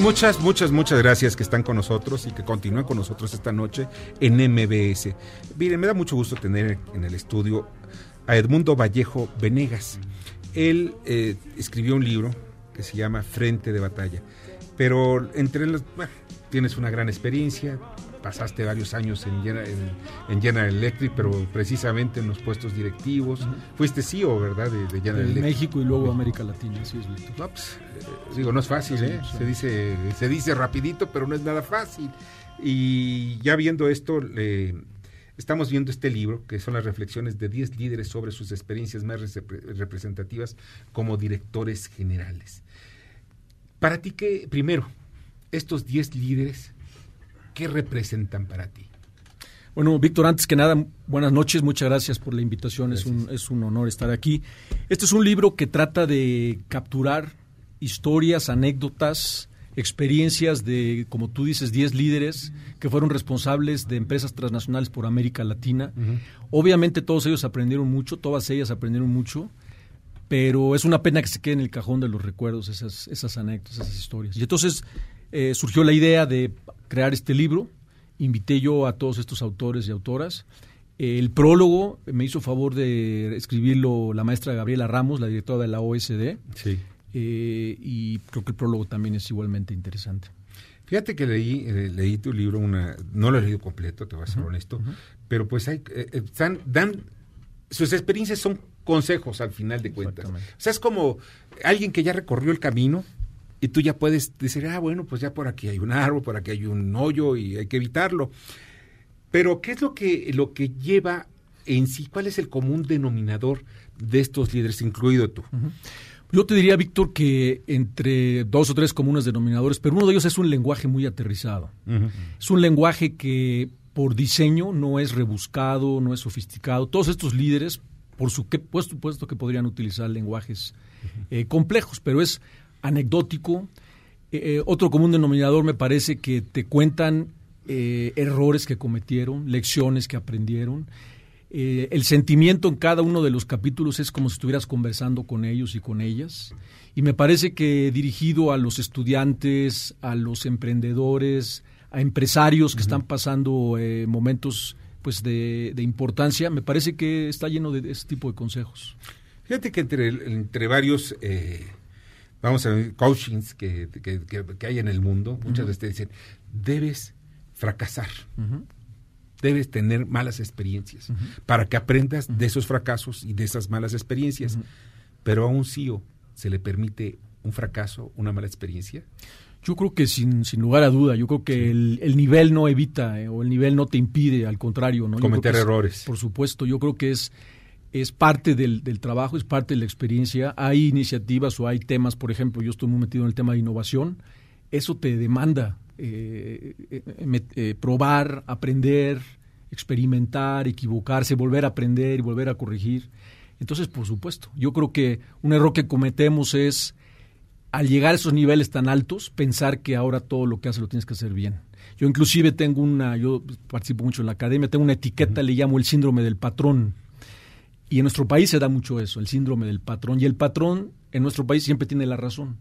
Muchas, muchas, muchas gracias que están con nosotros y que continúan con nosotros esta noche en MBS. Miren, me da mucho gusto tener en el estudio a Edmundo Vallejo Venegas. Él eh, escribió un libro que se llama Frente de Batalla. Pero entre los, tienes una gran experiencia, pasaste varios años en General, en, General Electric, pero precisamente en los puestos directivos. Fuiste CEO, ¿verdad? De, de General Electric. México y luego América Latina, sí es Víctor. No, pues, eh, digo, no es fácil, ¿eh? Se, dice, se dice rapidito, pero no es nada fácil. Y ya viendo esto, estamos viendo este libro, que son las reflexiones de 10 líderes sobre sus experiencias más representativas como directores generales. Para ti, ¿qué, primero, estos 10 líderes, qué representan para ti? Bueno, Víctor, antes que nada, buenas noches, muchas gracias por la invitación, es un, es un honor estar aquí. Este es un libro que trata de capturar historias, anécdotas, experiencias de, como tú dices, 10 líderes que fueron responsables de empresas transnacionales por América Latina. Obviamente todos ellos aprendieron mucho, todas ellas aprendieron mucho, pero es una pena que se quede en el cajón de los recuerdos esas, esas anécdotas, esas historias. Y entonces eh, surgió la idea de crear este libro. Invité yo a todos estos autores y autoras. El prólogo me hizo favor de escribirlo la maestra Gabriela Ramos, la directora de la OSD. Sí. Eh, y creo que el prólogo también es igualmente interesante. Fíjate que leí, eh, leí tu libro, una, no lo he leído completo, te voy a ser honesto, pero pues hay, dan, sus experiencias son consejos al final de cuentas. O sea, es como alguien que ya recorrió el camino y tú ya puedes decir, ah, bueno, pues ya por aquí hay un árbol, por aquí hay un hoyo y hay que evitarlo. Pero, ¿qué es lo que, lo que lleva en sí? ¿Cuál es el común denominador de estos líderes, incluido tú? Yo te diría, Víctor, que entre dos o tres comunes denominadores, pero uno de ellos es un lenguaje muy aterrizado. Es un lenguaje que por diseño no es rebuscado, no es sofisticado. Todos estos líderes, por supuesto, puesto que podrían utilizar lenguajes eh, complejos, pero es anecdótico. Eh, eh, otro común denominador me parece que te cuentan errores que cometieron, lecciones que aprendieron. Eh, el sentimiento en cada uno de los capítulos es como si estuvieras conversando con ellos y con ellas. Y me parece que dirigido a los estudiantes, a los emprendedores, a empresarios que están pasando eh, momentos pues de, importancia, me parece que está lleno de, ese tipo de consejos. Fíjate que entre, entre varios, eh, vamos a ver, coachings que, que, hay en el mundo, muchas veces te dicen, debes fracasar debes tener malas experiencias para que aprendas de esos fracasos y de esas malas experiencias. Pero a un CEO se le permite un fracaso, una mala experiencia. Yo creo que sin, sin lugar a duda, yo creo que el, nivel no evita eh, o el nivel no te impide, al contrario. ¿no? Cometer errores. por supuesto, yo creo que es, es parte del, del, trabajo, es parte de la experiencia. Hay iniciativas o hay temas, por ejemplo, yo estoy muy metido en el tema de innovación, eso te demanda eh, eh, eh, probar, aprender, experimentar, equivocarse, volver a aprender y volver a corregir. Entonces, por supuesto, yo creo que un error que cometemos es, al llegar a esos niveles tan altos, pensar que ahora todo lo que haces lo tienes que hacer bien. Yo inclusive tengo una, yo participo mucho en la academia, tengo una etiqueta, le llamo el síndrome del patrón. Y en nuestro país se da mucho eso, el síndrome del patrón. Y el patrón en nuestro país siempre tiene la razón.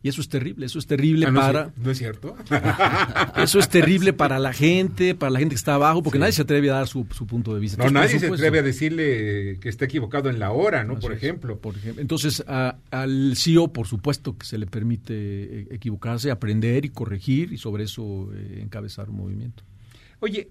Y eso es terrible, eso es terrible ah, para... ¿No es cierto? eso es terrible para la gente, para la gente que está abajo, porque nadie se atreve a dar su, punto de vista. No, nadie se atreve a decirle que está equivocado en la hora, ¿no? por ejemplo. por ejemplo. Entonces, al CEO, por supuesto que se le permite eh, equivocarse, aprender y corregir y sobre eso eh, encabezar un movimiento. Oye,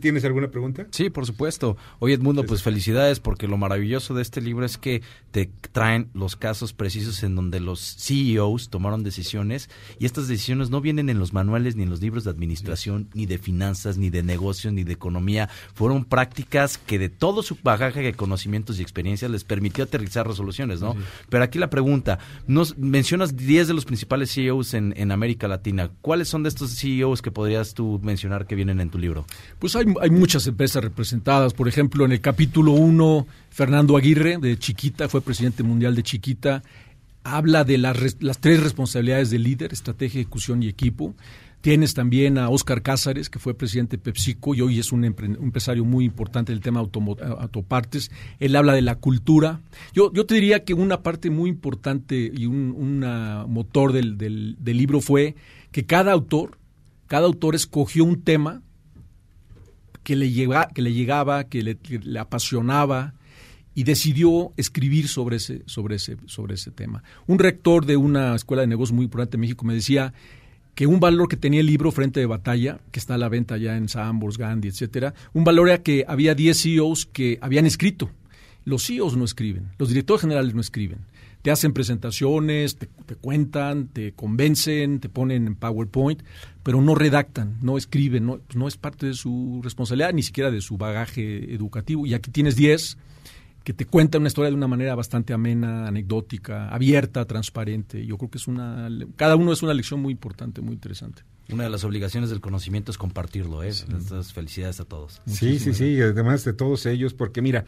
¿Tienes alguna pregunta? Sí, por supuesto. Oye, Edmundo, pues felicidades porque lo maravilloso de este libro es que te traen los casos precisos en donde los CEOs tomaron decisiones y estas decisiones no vienen en los manuales ni en los libros de administración, ni de finanzas, ni de negocios, ni de economía. Fueron prácticas que de todo su bagaje de conocimientos y experiencias les permitió aterrizar resoluciones, ¿no? Pero aquí la pregunta, nos mencionas 10 de los principales CEOs en, en América Latina. ¿Cuáles son de estos CEOs que podrías tú mencionar que vienen en tu libro? Pues hay, hay muchas empresas representadas. Por ejemplo, en el capítulo 1, Fernando Aguirre, de Chiquita, fue presidente mundial de Chiquita. Habla de las, las tres responsabilidades del líder, estrategia, ejecución y equipo. Tienes también a Óscar Cázares, que fue presidente de PepsiCo y hoy es un, empresario muy importante del tema autopartes. Él habla de la cultura. Yo, yo te diría que una parte muy importante y un motor del, del libro fue que cada autor, cada autor escogió un tema que le, que le llegaba, que le, apasionaba y decidió escribir sobre ese, sobre, ese, sobre ese tema. Un rector de una escuela de negocios muy importante en México me decía que un valor que tenía el libro Frente de Batalla, que está a la venta ya en Sambors, Gandhi, etcétera, un valor era que había 10 CEOs que habían escrito. Los CEOs no escriben, los directores generales no escriben. Te hacen presentaciones, te, te cuentan, te convencen, te ponen en PowerPoint, pero no redactan, no escriben, no, no es parte de su responsabilidad, ni siquiera de su bagaje educativo. Y aquí tienes 10 que te cuentan una historia de una manera bastante amena, anecdótica, abierta, transparente. Yo creo que es una, cada uno es una lección muy importante, muy interesante. Una de las obligaciones del conocimiento es compartirlo, ¿eh? Entonces, felicidades a todos. Sí, sí, sí, además de todos ellos, porque mira,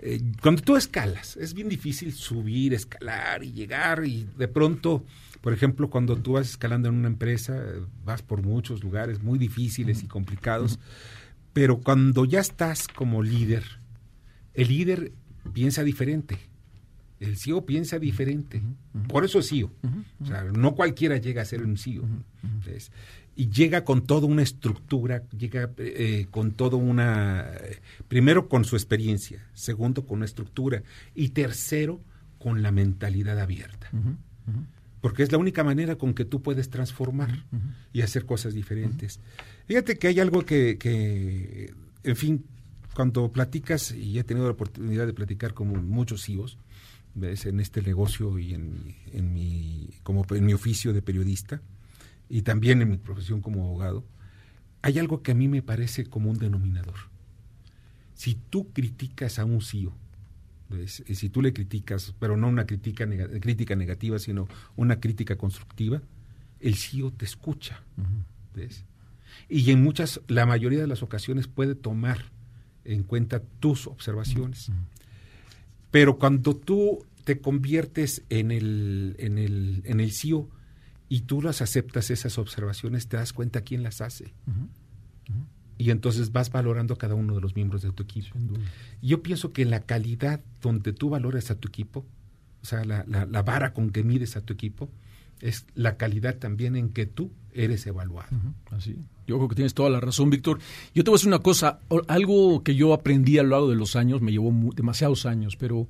eh, cuando tú escalas, es bien difícil subir, escalar y llegar y de pronto, por ejemplo, cuando tú vas escalando en una empresa, vas por muchos lugares muy difíciles y complicados, pero cuando ya estás como líder, el líder piensa diferente. El CEO piensa diferente. Por eso es CEO. O sea, no cualquiera llega a ser un CEO. Entonces, y llega con toda una estructura, llega eh, con toda una, primero con su experiencia, segundo con una estructura y tercero con la mentalidad abierta. Porque es la única manera con que tú puedes transformar y hacer cosas diferentes. Fíjate que hay algo que, que, en fin, cuando platicas, y he tenido la oportunidad de platicar con muchos CEOs, ¿ves? en este negocio y en, en, mi, como en mi oficio de periodista, y también en mi profesión como abogado, hay algo que a mí me parece como un denominador. Si tú criticas a un CEO, y si tú le criticas, pero no una crítica, neg crítica negativa, sino una crítica constructiva, el CEO te escucha. ¿ves? Y en muchas, la mayoría de las ocasiones puede tomar en cuenta tus observaciones. Pero cuando tú te conviertes en el, en el, en el CEO y tú las aceptas esas observaciones, te das cuenta quién las hace. Y entonces vas valorando a cada uno de los miembros de tu equipo. Yo pienso que la calidad donde tú valoras a tu equipo, o sea, la, la, la vara con que mides a tu equipo, es la calidad también en que tú eres evaluado. Así. Yo creo que tienes toda la razón, Víctor. Yo te voy a decir una cosa, algo que yo aprendí a lo largo de los años, me llevó demasiados años, pero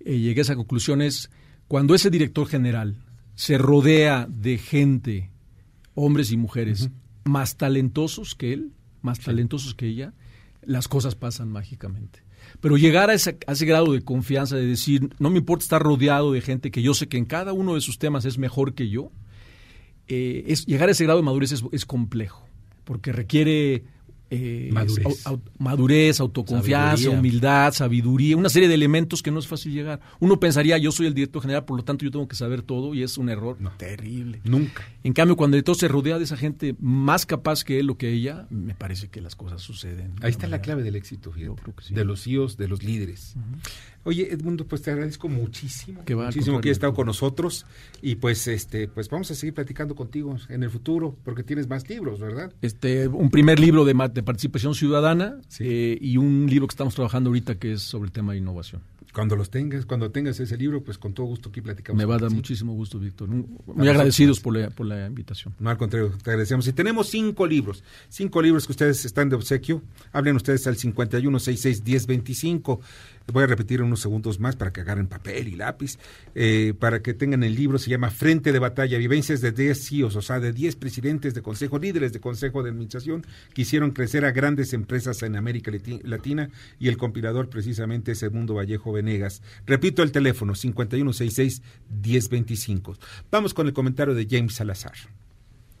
eh, llegué a esa conclusión es cuando ese director general se rodea de gente, hombres y mujeres, más talentosos que él, más talentosos que ella, las cosas pasan mágicamente. Pero llegar a ese, a ese, grado de confianza, de decir, no me importa estar rodeado de gente que yo sé que en cada uno de sus temas es mejor que yo, eh, es, llegar a ese grado de madurez es, es complejo, porque requiere eh, madurez. Au, madurez, autoconfianza, sabiduría. humildad, sabiduría, una serie de elementos que no es fácil llegar. Uno pensaría, yo soy el director general, por lo tanto yo tengo que saber todo y es un error no, terrible. Nunca. En cambio, cuando el director se rodea de esa gente más capaz que él o que ella, me parece que las cosas suceden. Ahí está la clave del éxito, fíjate, sí. de los CEOs, de los líderes. Uh -huh. Oye, Edmundo, pues te agradezco muchísimo, que muchísimo que hayas estado con nosotros y pues este, pues vamos a seguir platicando contigo en el futuro porque tienes más libros, ¿verdad? Este, un primer libro de, de participación ciudadana sí. eh, y un libro que estamos trabajando ahorita que es sobre el tema de innovación. Cuando los tengas, cuando tengas ese libro, pues con todo gusto aquí platicamos. Me va a dar muchísimo gusto, Víctor. Muy, agradecidos por la, por la invitación. No, al contrario, te agradecemos. Y tenemos cinco libros, cinco libros que ustedes están de obsequio. Hablen ustedes al 51661025. Voy a repetir unos segundos más para que agarren papel y lápiz, eh, para que tengan el libro. Se llama Frente de Batalla, vivencias de 10 CEOs, o sea, de 10 presidentes de consejo, líderes de consejo de administración que hicieron crecer a grandes empresas en América Latina y el compilador precisamente es Edmundo Vallejo Venegas. Repito el teléfono, 5166-1025. Vamos con el comentario de James Salazar.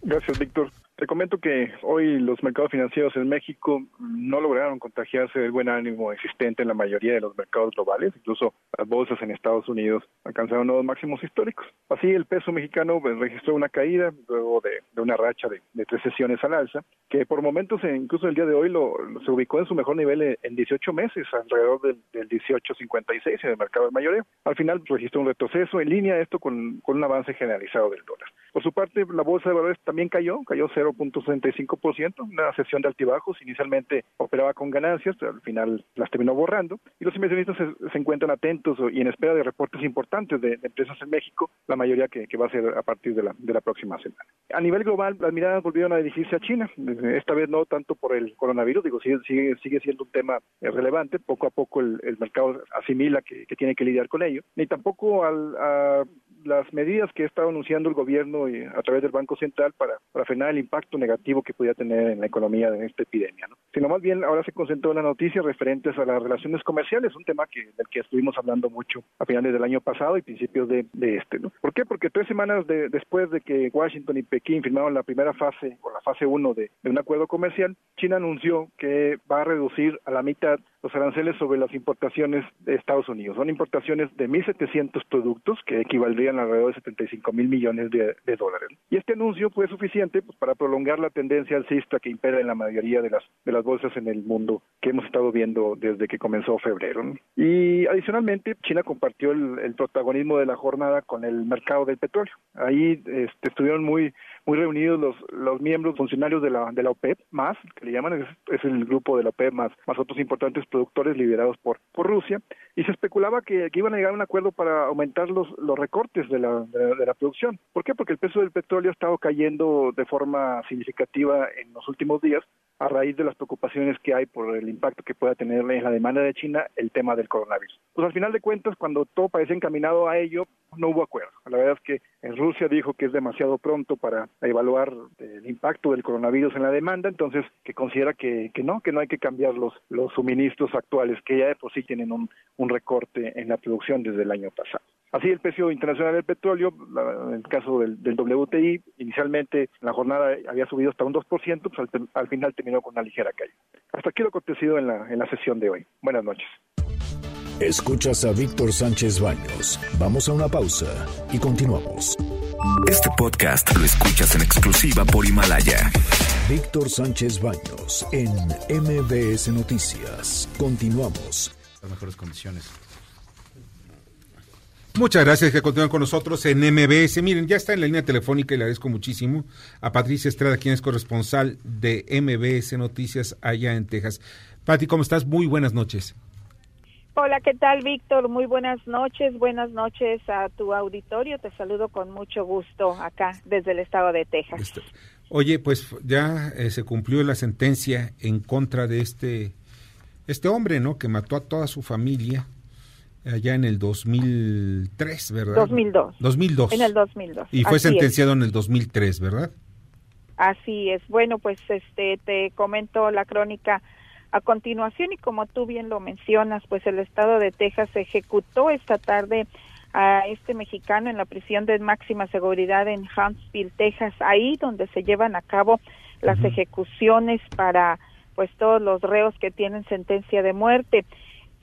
Gracias, Víctor. Te comento que hoy los mercados financieros en México no lograron contagiarse del buen ánimo existente en la mayoría de los mercados globales, incluso las bolsas en Estados Unidos alcanzaron nuevos máximos históricos. Así, el peso mexicano pues, registró una caída luego de, de una racha de, de, tres sesiones al alza, que por momentos, incluso el día de hoy, lo, se ubicó en su mejor nivel en 18 meses, alrededor del, del 18.56 en el mercado del mayoreo. Al final registró un retroceso en línea esto con, un avance generalizado del dólar. Por su parte, la bolsa de valores también cayó, cayó 0.65%, una sesión de altibajos. Inicialmente operaba con ganancias, al final las terminó borrando. Y los inversionistas se, se encuentran atentos y en espera de reportes importantes de, empresas en México, la mayoría que, va a ser a partir de la, de la próxima semana. A nivel global, las miradas volvieron a dirigirse a China. Esta vez no tanto por el coronavirus, digo, sigue, sigue, sigue siendo un tema relevante. Poco a poco el, el mercado asimila que, que, tiene que lidiar con ello, ni tampoco al, a las medidas que estado anunciando el gobierno y a través del Banco Central para, frenar el impacto negativo que podía tener en la economía de esta epidemia, ¿no? Sino más bien ahora se concentró en las noticias referentes a las relaciones comerciales, un tema que, del que estuvimos hablando mucho a finales del año pasado y principios de, de este, ¿no? ¿Por qué? Porque tres semanas de, después de que Washington y Pekín firmaron la primera fase o la fase 1 de, de un acuerdo comercial, China anunció que va a reducir a la mitad los aranceles sobre las importaciones de Estados Unidos. Son importaciones de 1.700 productos que equivaldrían alrededor de 75 mil millones de, dólares. Y este anuncio fue suficiente pues, para prolongar la tendencia alcista que impera en la mayoría de las, de las bolsas en el mundo que hemos estado viendo desde que comenzó febrero. Y adicionalmente, China compartió el, el, protagonismo de la jornada con el mercado del petróleo. Ahí este, estuvieron muy muy reunidos los, los miembros funcionarios de la, de la OPEP, más, que le llaman, es, el grupo de la OPEP, más, más otros importantes productores liderados por, por Rusia, y se especulaba que, que, iban a llegar a un acuerdo para aumentar los, los recortes de la, de, de, la producción. ¿Por qué? Porque el peso del petróleo ha estado cayendo de forma significativa en los últimos días a raíz de las preocupaciones que hay por el impacto que pueda tener en la demanda de China el tema del coronavirus. Pues al final de cuentas, cuando todo parece encaminado a ello, no hubo acuerdo. La verdad es que en Rusia dijo que es demasiado pronto para evaluar el impacto del coronavirus en la demanda, entonces que considera que, que no, que no hay que cambiar los, los suministros actuales, que ya de por sí tienen un, un recorte en la producción desde el año pasado. Así el precio internacional del petróleo, en el caso del, del WTI, inicialmente la jornada había subido hasta un 2%, pues al, al, final terminó con una ligera caída. Hasta aquí lo acontecido en la, en la sesión de hoy. Buenas noches. Escuchas a Víctor Sánchez Baños. Vamos a una pausa y continuamos. Este podcast lo escuchas en exclusiva por Himalaya. Víctor Sánchez Baños en MBS Noticias. Continuamos. Las mejores condiciones. Muchas gracias que continúan con nosotros en MBS. Miren, ya está en la línea telefónica y le agradezco muchísimo a Patricia Estrada, quien es corresponsal de MBS Noticias allá en Texas. Pati, ¿cómo estás? Muy buenas noches. Hola, ¿qué tal, Víctor? Muy buenas noches. Buenas noches a tu auditorio. Te saludo con mucho gusto acá desde el estado de Texas. Este, oye, pues ya eh, se cumplió la sentencia en contra de este este hombre, ¿no? Que mató a toda su familia allá en el 2003, ¿verdad? 2002. 2002. En el 2002. Y fue Así sentenciado es. en el 2003, ¿verdad? Así es. Bueno, pues este te comento la crónica a continuación y como tú bien lo mencionas, pues el estado de Texas ejecutó esta tarde a este mexicano en la prisión de máxima seguridad en Huntsville, Texas, ahí donde se llevan a cabo las uh -huh. ejecuciones para pues todos los reos que tienen sentencia de muerte.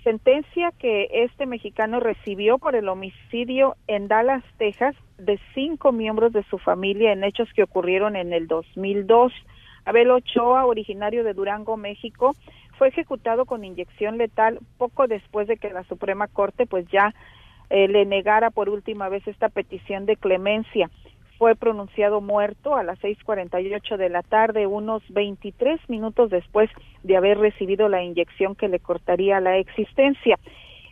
Sentencia que este mexicano recibió por el homicidio en Dallas, Texas, de cinco miembros de su familia en hechos que ocurrieron en el 2002. Abel Ochoa, originario de Durango, México, fue ejecutado con inyección letal poco después de que la Suprema Corte pues ya eh, le negara por última vez esta petición de clemencia. Fue pronunciado muerto a las 6:48 de la tarde, unos 23 minutos después de haber recibido la inyección que le cortaría la existencia.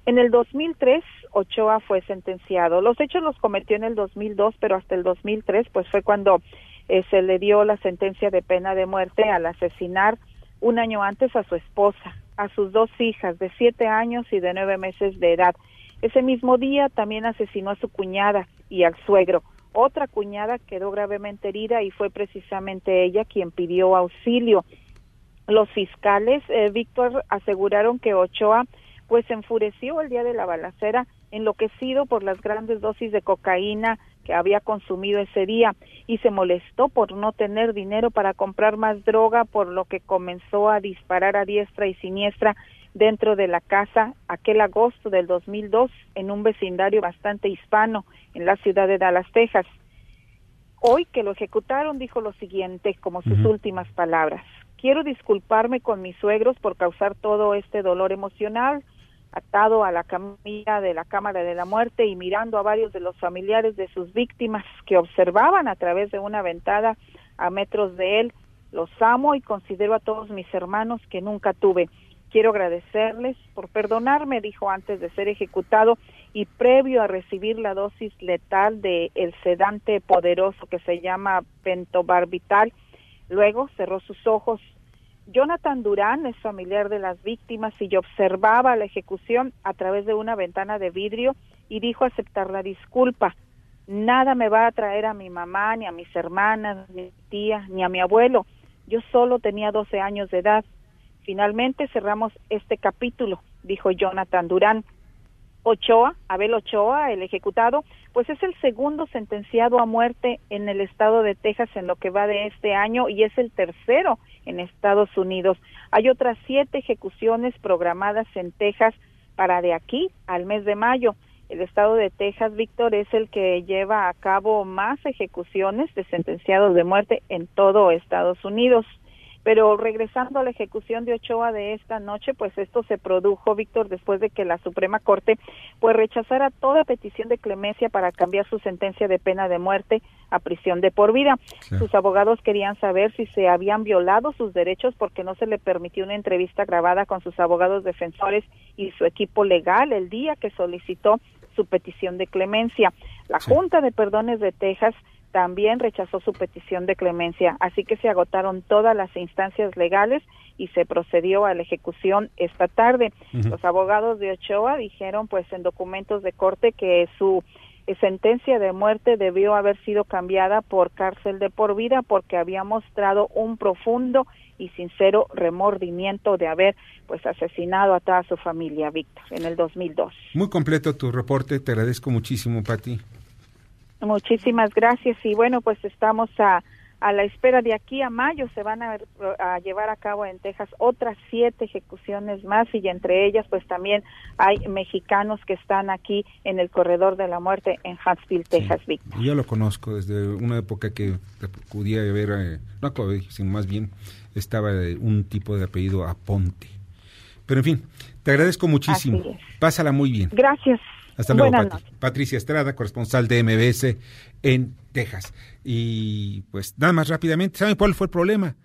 En el 2003, Ochoa fue sentenciado. Los hechos los cometió en el 2002, pero hasta el 2003, pues fue cuando eh, se le dio la sentencia de pena de muerte al asesinar un año antes a su esposa, a sus dos hijas de siete años y de nueve meses de edad. Ese mismo día también asesinó a su cuñada y al suegro. Otra cuñada quedó gravemente herida y fue precisamente ella quien pidió auxilio. Los fiscales, eh, Víctor, aseguraron que Ochoa pues enfureció el día de la balacera, enloquecido por las grandes dosis de cocaína que había consumido ese día y se molestó por no tener dinero para comprar más droga, por lo que comenzó a disparar a diestra y siniestra dentro de la casa aquel agosto del 2002 en un vecindario bastante hispano en la ciudad de Dallas, Texas. Hoy que lo ejecutaron dijo lo siguiente como sus uh -huh. últimas palabras. Quiero disculparme con mis suegros por causar todo este dolor emocional atado a la camilla de la Cámara de la Muerte y mirando a varios de los familiares de sus víctimas que observaban a través de una ventana a metros de él. Los amo y considero a todos mis hermanos que nunca tuve. Quiero agradecerles por perdonarme, dijo antes de ser ejecutado y previo a recibir la dosis letal de el sedante poderoso que se llama pentobarbital. Luego cerró sus ojos Jonathan Durán es familiar de las víctimas y observaba la ejecución a través de una ventana de vidrio y dijo aceptar la disculpa. nada me va a traer a mi mamá, ni a mis hermanas, ni a mi tía, ni a mi abuelo. Yo solo tenía 12 años de edad. Finalmente cerramos este capítulo, dijo Jonathan Durán. Ochoa, Abel Ochoa, el ejecutado, pues es el segundo sentenciado a muerte en el estado de Texas en lo que va de este año y es el tercero en Estados Unidos. Hay otras siete ejecuciones programadas en Texas para de aquí al mes de mayo. El estado de Texas, Víctor, es el que lleva a cabo más ejecuciones de sentenciados de muerte en todo Estados Unidos. Pero regresando a la ejecución de Ochoa de esta noche, pues esto se produjo, Víctor, después de que la Suprema Corte pues rechazara toda petición de clemencia para cambiar su sentencia de pena de muerte a prisión de por vida. Sus abogados querían saber si se habían violado sus derechos porque no se le permitió una entrevista grabada con sus abogados defensores y su equipo legal el día que solicitó su petición de clemencia. La Junta de Perdones de Texas también rechazó su petición de clemencia, así que se agotaron todas las instancias legales y se procedió a la ejecución esta tarde. Los abogados de Ochoa dijeron pues en documentos de corte que su sentencia de muerte debió haber sido cambiada por cárcel de por vida porque había mostrado un profundo y sincero remordimiento de haber pues asesinado a toda su familia Víctor en el 2002. Muy completo tu reporte, te agradezco muchísimo, Pati. Muchísimas gracias y bueno, pues estamos a, a la espera de aquí a mayo se van a, a, llevar a cabo en Texas otras siete ejecuciones más y entre ellas pues también hay mexicanos que están aquí en el corredor de la muerte en Huntsville, Texas, Víctor. Yo lo conozco desde una época que acudía a ver, eh, no acudí, sino más bien estaba un tipo de apellido Aponte. Pero en fin, te agradezco muchísimo. Pásala muy bien. Gracias. Hasta luego, Patricia Estrada, corresponsal de MBS en Texas. Y pues nada más rápidamente, ¿saben cuál fue el problema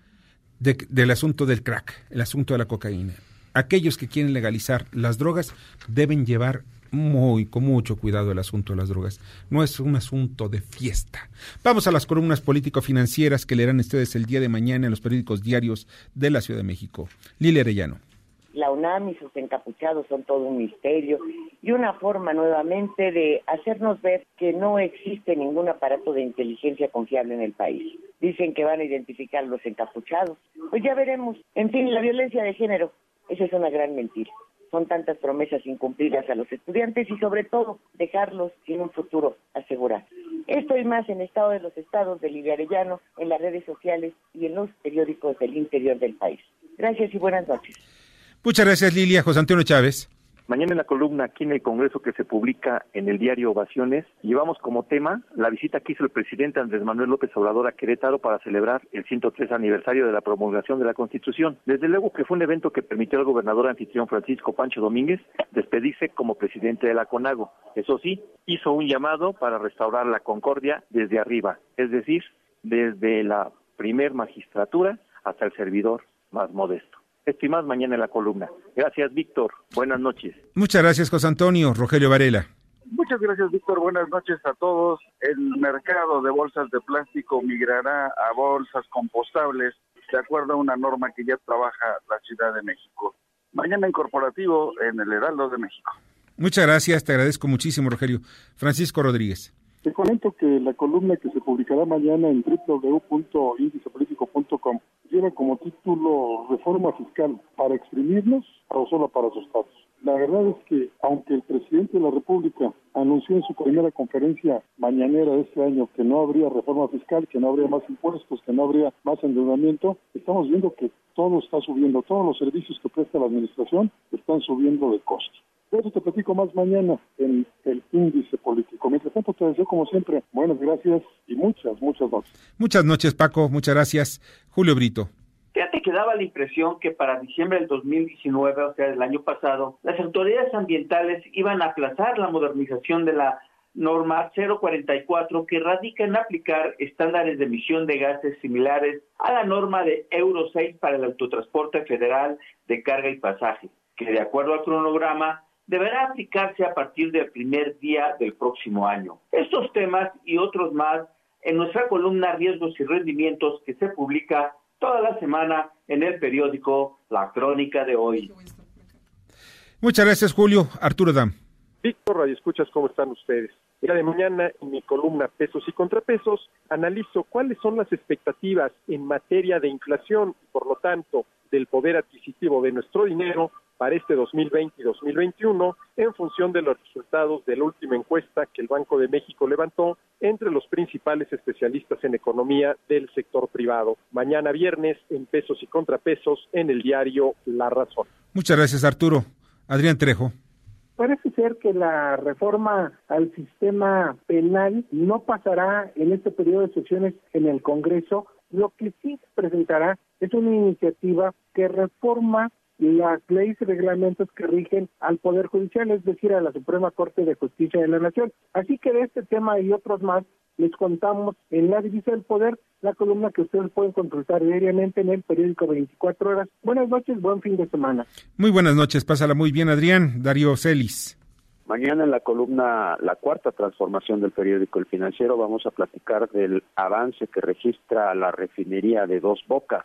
del asunto del crack, el asunto de la cocaína? Aquellos que quieren legalizar las drogas deben llevar muy, con mucho cuidado el asunto de las drogas. No es un asunto de fiesta. Vamos a las columnas político-financieras que leerán ustedes el día de mañana en los periódicos diarios de la Ciudad de México. Lili Arellano la UNAM y sus encapuchados son todo un misterio y una forma nuevamente de hacernos ver que no existe ningún aparato de inteligencia confiable en el país. Dicen que van a identificar los encapuchados. Pues ya veremos. En fin, la violencia de género, esa es una gran mentira. Son tantas promesas incumplidas a los estudiantes y sobre todo dejarlos sin un futuro asegurado. Esto y más en Estado de los Estados de Lidia Arellano, en las redes sociales y en los periódicos del interior del país. Gracias y buenas noches. Muchas gracias, Lilia. José Antonio Chávez. Mañana en la columna aquí en el Congreso que se publica en el diario Ovaciones, llevamos como tema la visita que hizo el presidente Andrés Manuel López Obrador a Querétaro para celebrar el 103 aniversario de la promulgación de la Constitución. Desde luego que fue un evento que permitió al gobernador anfitrión Francisco Pancho Domínguez despedirse como presidente de la CONAGO. Eso sí, hizo un llamado para restaurar la concordia desde arriba, es decir, desde la primer magistratura hasta el servidor más modesto. Esto y más mañana en la columna. Gracias, Víctor. Buenas noches. Muchas gracias, José Antonio. Rogelio Varela. Muchas gracias, Víctor. Buenas noches a todos. El mercado de bolsas de plástico migrará a bolsas compostables de acuerdo a una norma que ya trabaja la Ciudad de México. Mañana en corporativo en el Heraldo de México. Muchas gracias, te agradezco muchísimo, Rogelio. Francisco Rodríguez. Te comento que la columna que se publicará mañana en www.indicepolitico.com lleva como título Reforma Fiscal para exprimirnos o solo para asustarnos. La verdad es que, aunque el presidente de la República anunció en su primera conferencia mañanera de este año que no habría reforma fiscal, que no habría más impuestos, que no habría más endeudamiento, estamos viendo que todo está subiendo, todos los servicios que presta la administración están subiendo de costo. De eso te platico más mañana en el índice político. Mientras tanto, te deseo como siempre buenas gracias y muchas, muchas noches. Muchas noches, Paco. Muchas gracias. Julio Brito. Fíjate que daba la impresión que para diciembre del 2019, o sea, del año pasado, las autoridades ambientales iban a aplazar la modernización de la norma 044 que radica en aplicar estándares de emisión de gases similares a la norma de Euro 6 para el autotransporte federal de carga y pasaje, que de acuerdo al cronograma deberá aplicarse a partir del primer día del próximo año. Estos temas y otros más en nuestra columna Riesgos y Rendimientos que se publica toda la semana en el periódico La Crónica de hoy. Muchas gracias, Julio. Arturo Dam. Víctor, Radio Escuchas, ¿cómo están ustedes? El día de mañana, en mi columna Pesos y Contrapesos, analizo cuáles son las expectativas en materia de inflación y, por lo tanto, del poder adquisitivo de nuestro dinero para este 2020 y 2021 en función de los resultados de la última encuesta que el Banco de México levantó entre los principales especialistas en economía del sector privado. Mañana viernes en pesos y contrapesos en el diario La Razón. Muchas gracias Arturo. Adrián Trejo. Parece ser que la reforma al sistema penal no pasará en este periodo de sesiones en el Congreso. Lo que sí se presentará es una iniciativa que reforma las leyes y reglamentos que rigen al Poder Judicial, es decir, a la Suprema Corte de Justicia de la Nación. Así que de este tema y otros más les contamos en la Divisa del Poder, la columna que ustedes pueden consultar diariamente en el periódico 24 horas. Buenas noches, buen fin de semana. Muy buenas noches, pásala muy bien, Adrián. Darío Celis. Mañana en la columna La Cuarta Transformación del periódico El Financiero vamos a platicar del avance que registra la refinería de Dos Bocas,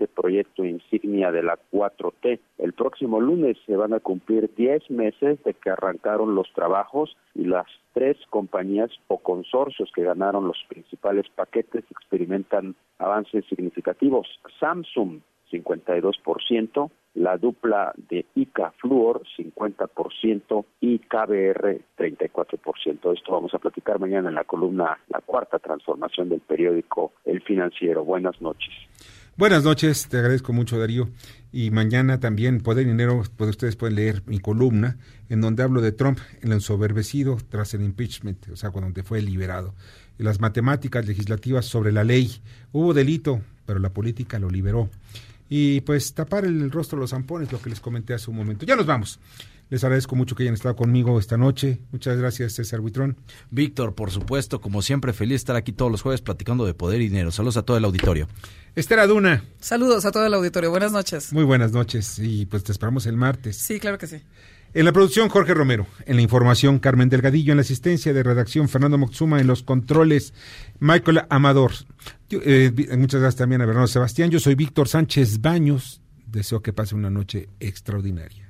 este proyecto insignia de la 4T. El próximo lunes se van a cumplir 10 meses de que arrancaron los trabajos y las tres compañías o consorcios que ganaron los principales paquetes experimentan avances significativos. Samsung 52%, la dupla de ICA Fluor 50% y KBR 34%. Esto vamos a platicar mañana en la columna La Cuarta Transformación del periódico El Financiero. Buenas noches. Buenas noches, te agradezco mucho Darío. Y mañana también, Poder Dinero, pues ustedes pueden leer mi columna en donde hablo de Trump, el ensoberbecido tras el impeachment, o sea, cuando fue liberado. Y las matemáticas legislativas sobre la ley. Hubo delito, pero la política lo liberó y pues tapar el rostro de los zampones, lo que les comenté hace un momento. Ya nos vamos. Les agradezco mucho que hayan estado conmigo esta noche. Muchas gracias, César Buitrón. Víctor, por supuesto, como siempre, feliz de estar aquí todos los jueves platicando de poder y dinero. Saludos a todo el auditorio. Esther Aduna. Saludos a todo el auditorio. Buenas noches. Muy buenas noches y pues te esperamos el martes. Sí, claro que sí. En la producción, Jorge Romero. En la información, Carmen Delgadillo. En la asistencia de redacción, Fernando Moxuma. En los controles, Michael Amador. Eh, muchas gracias también a Bernardo Sebastián. Yo soy Víctor Sánchez Baños. Deseo que pase una noche extraordinaria.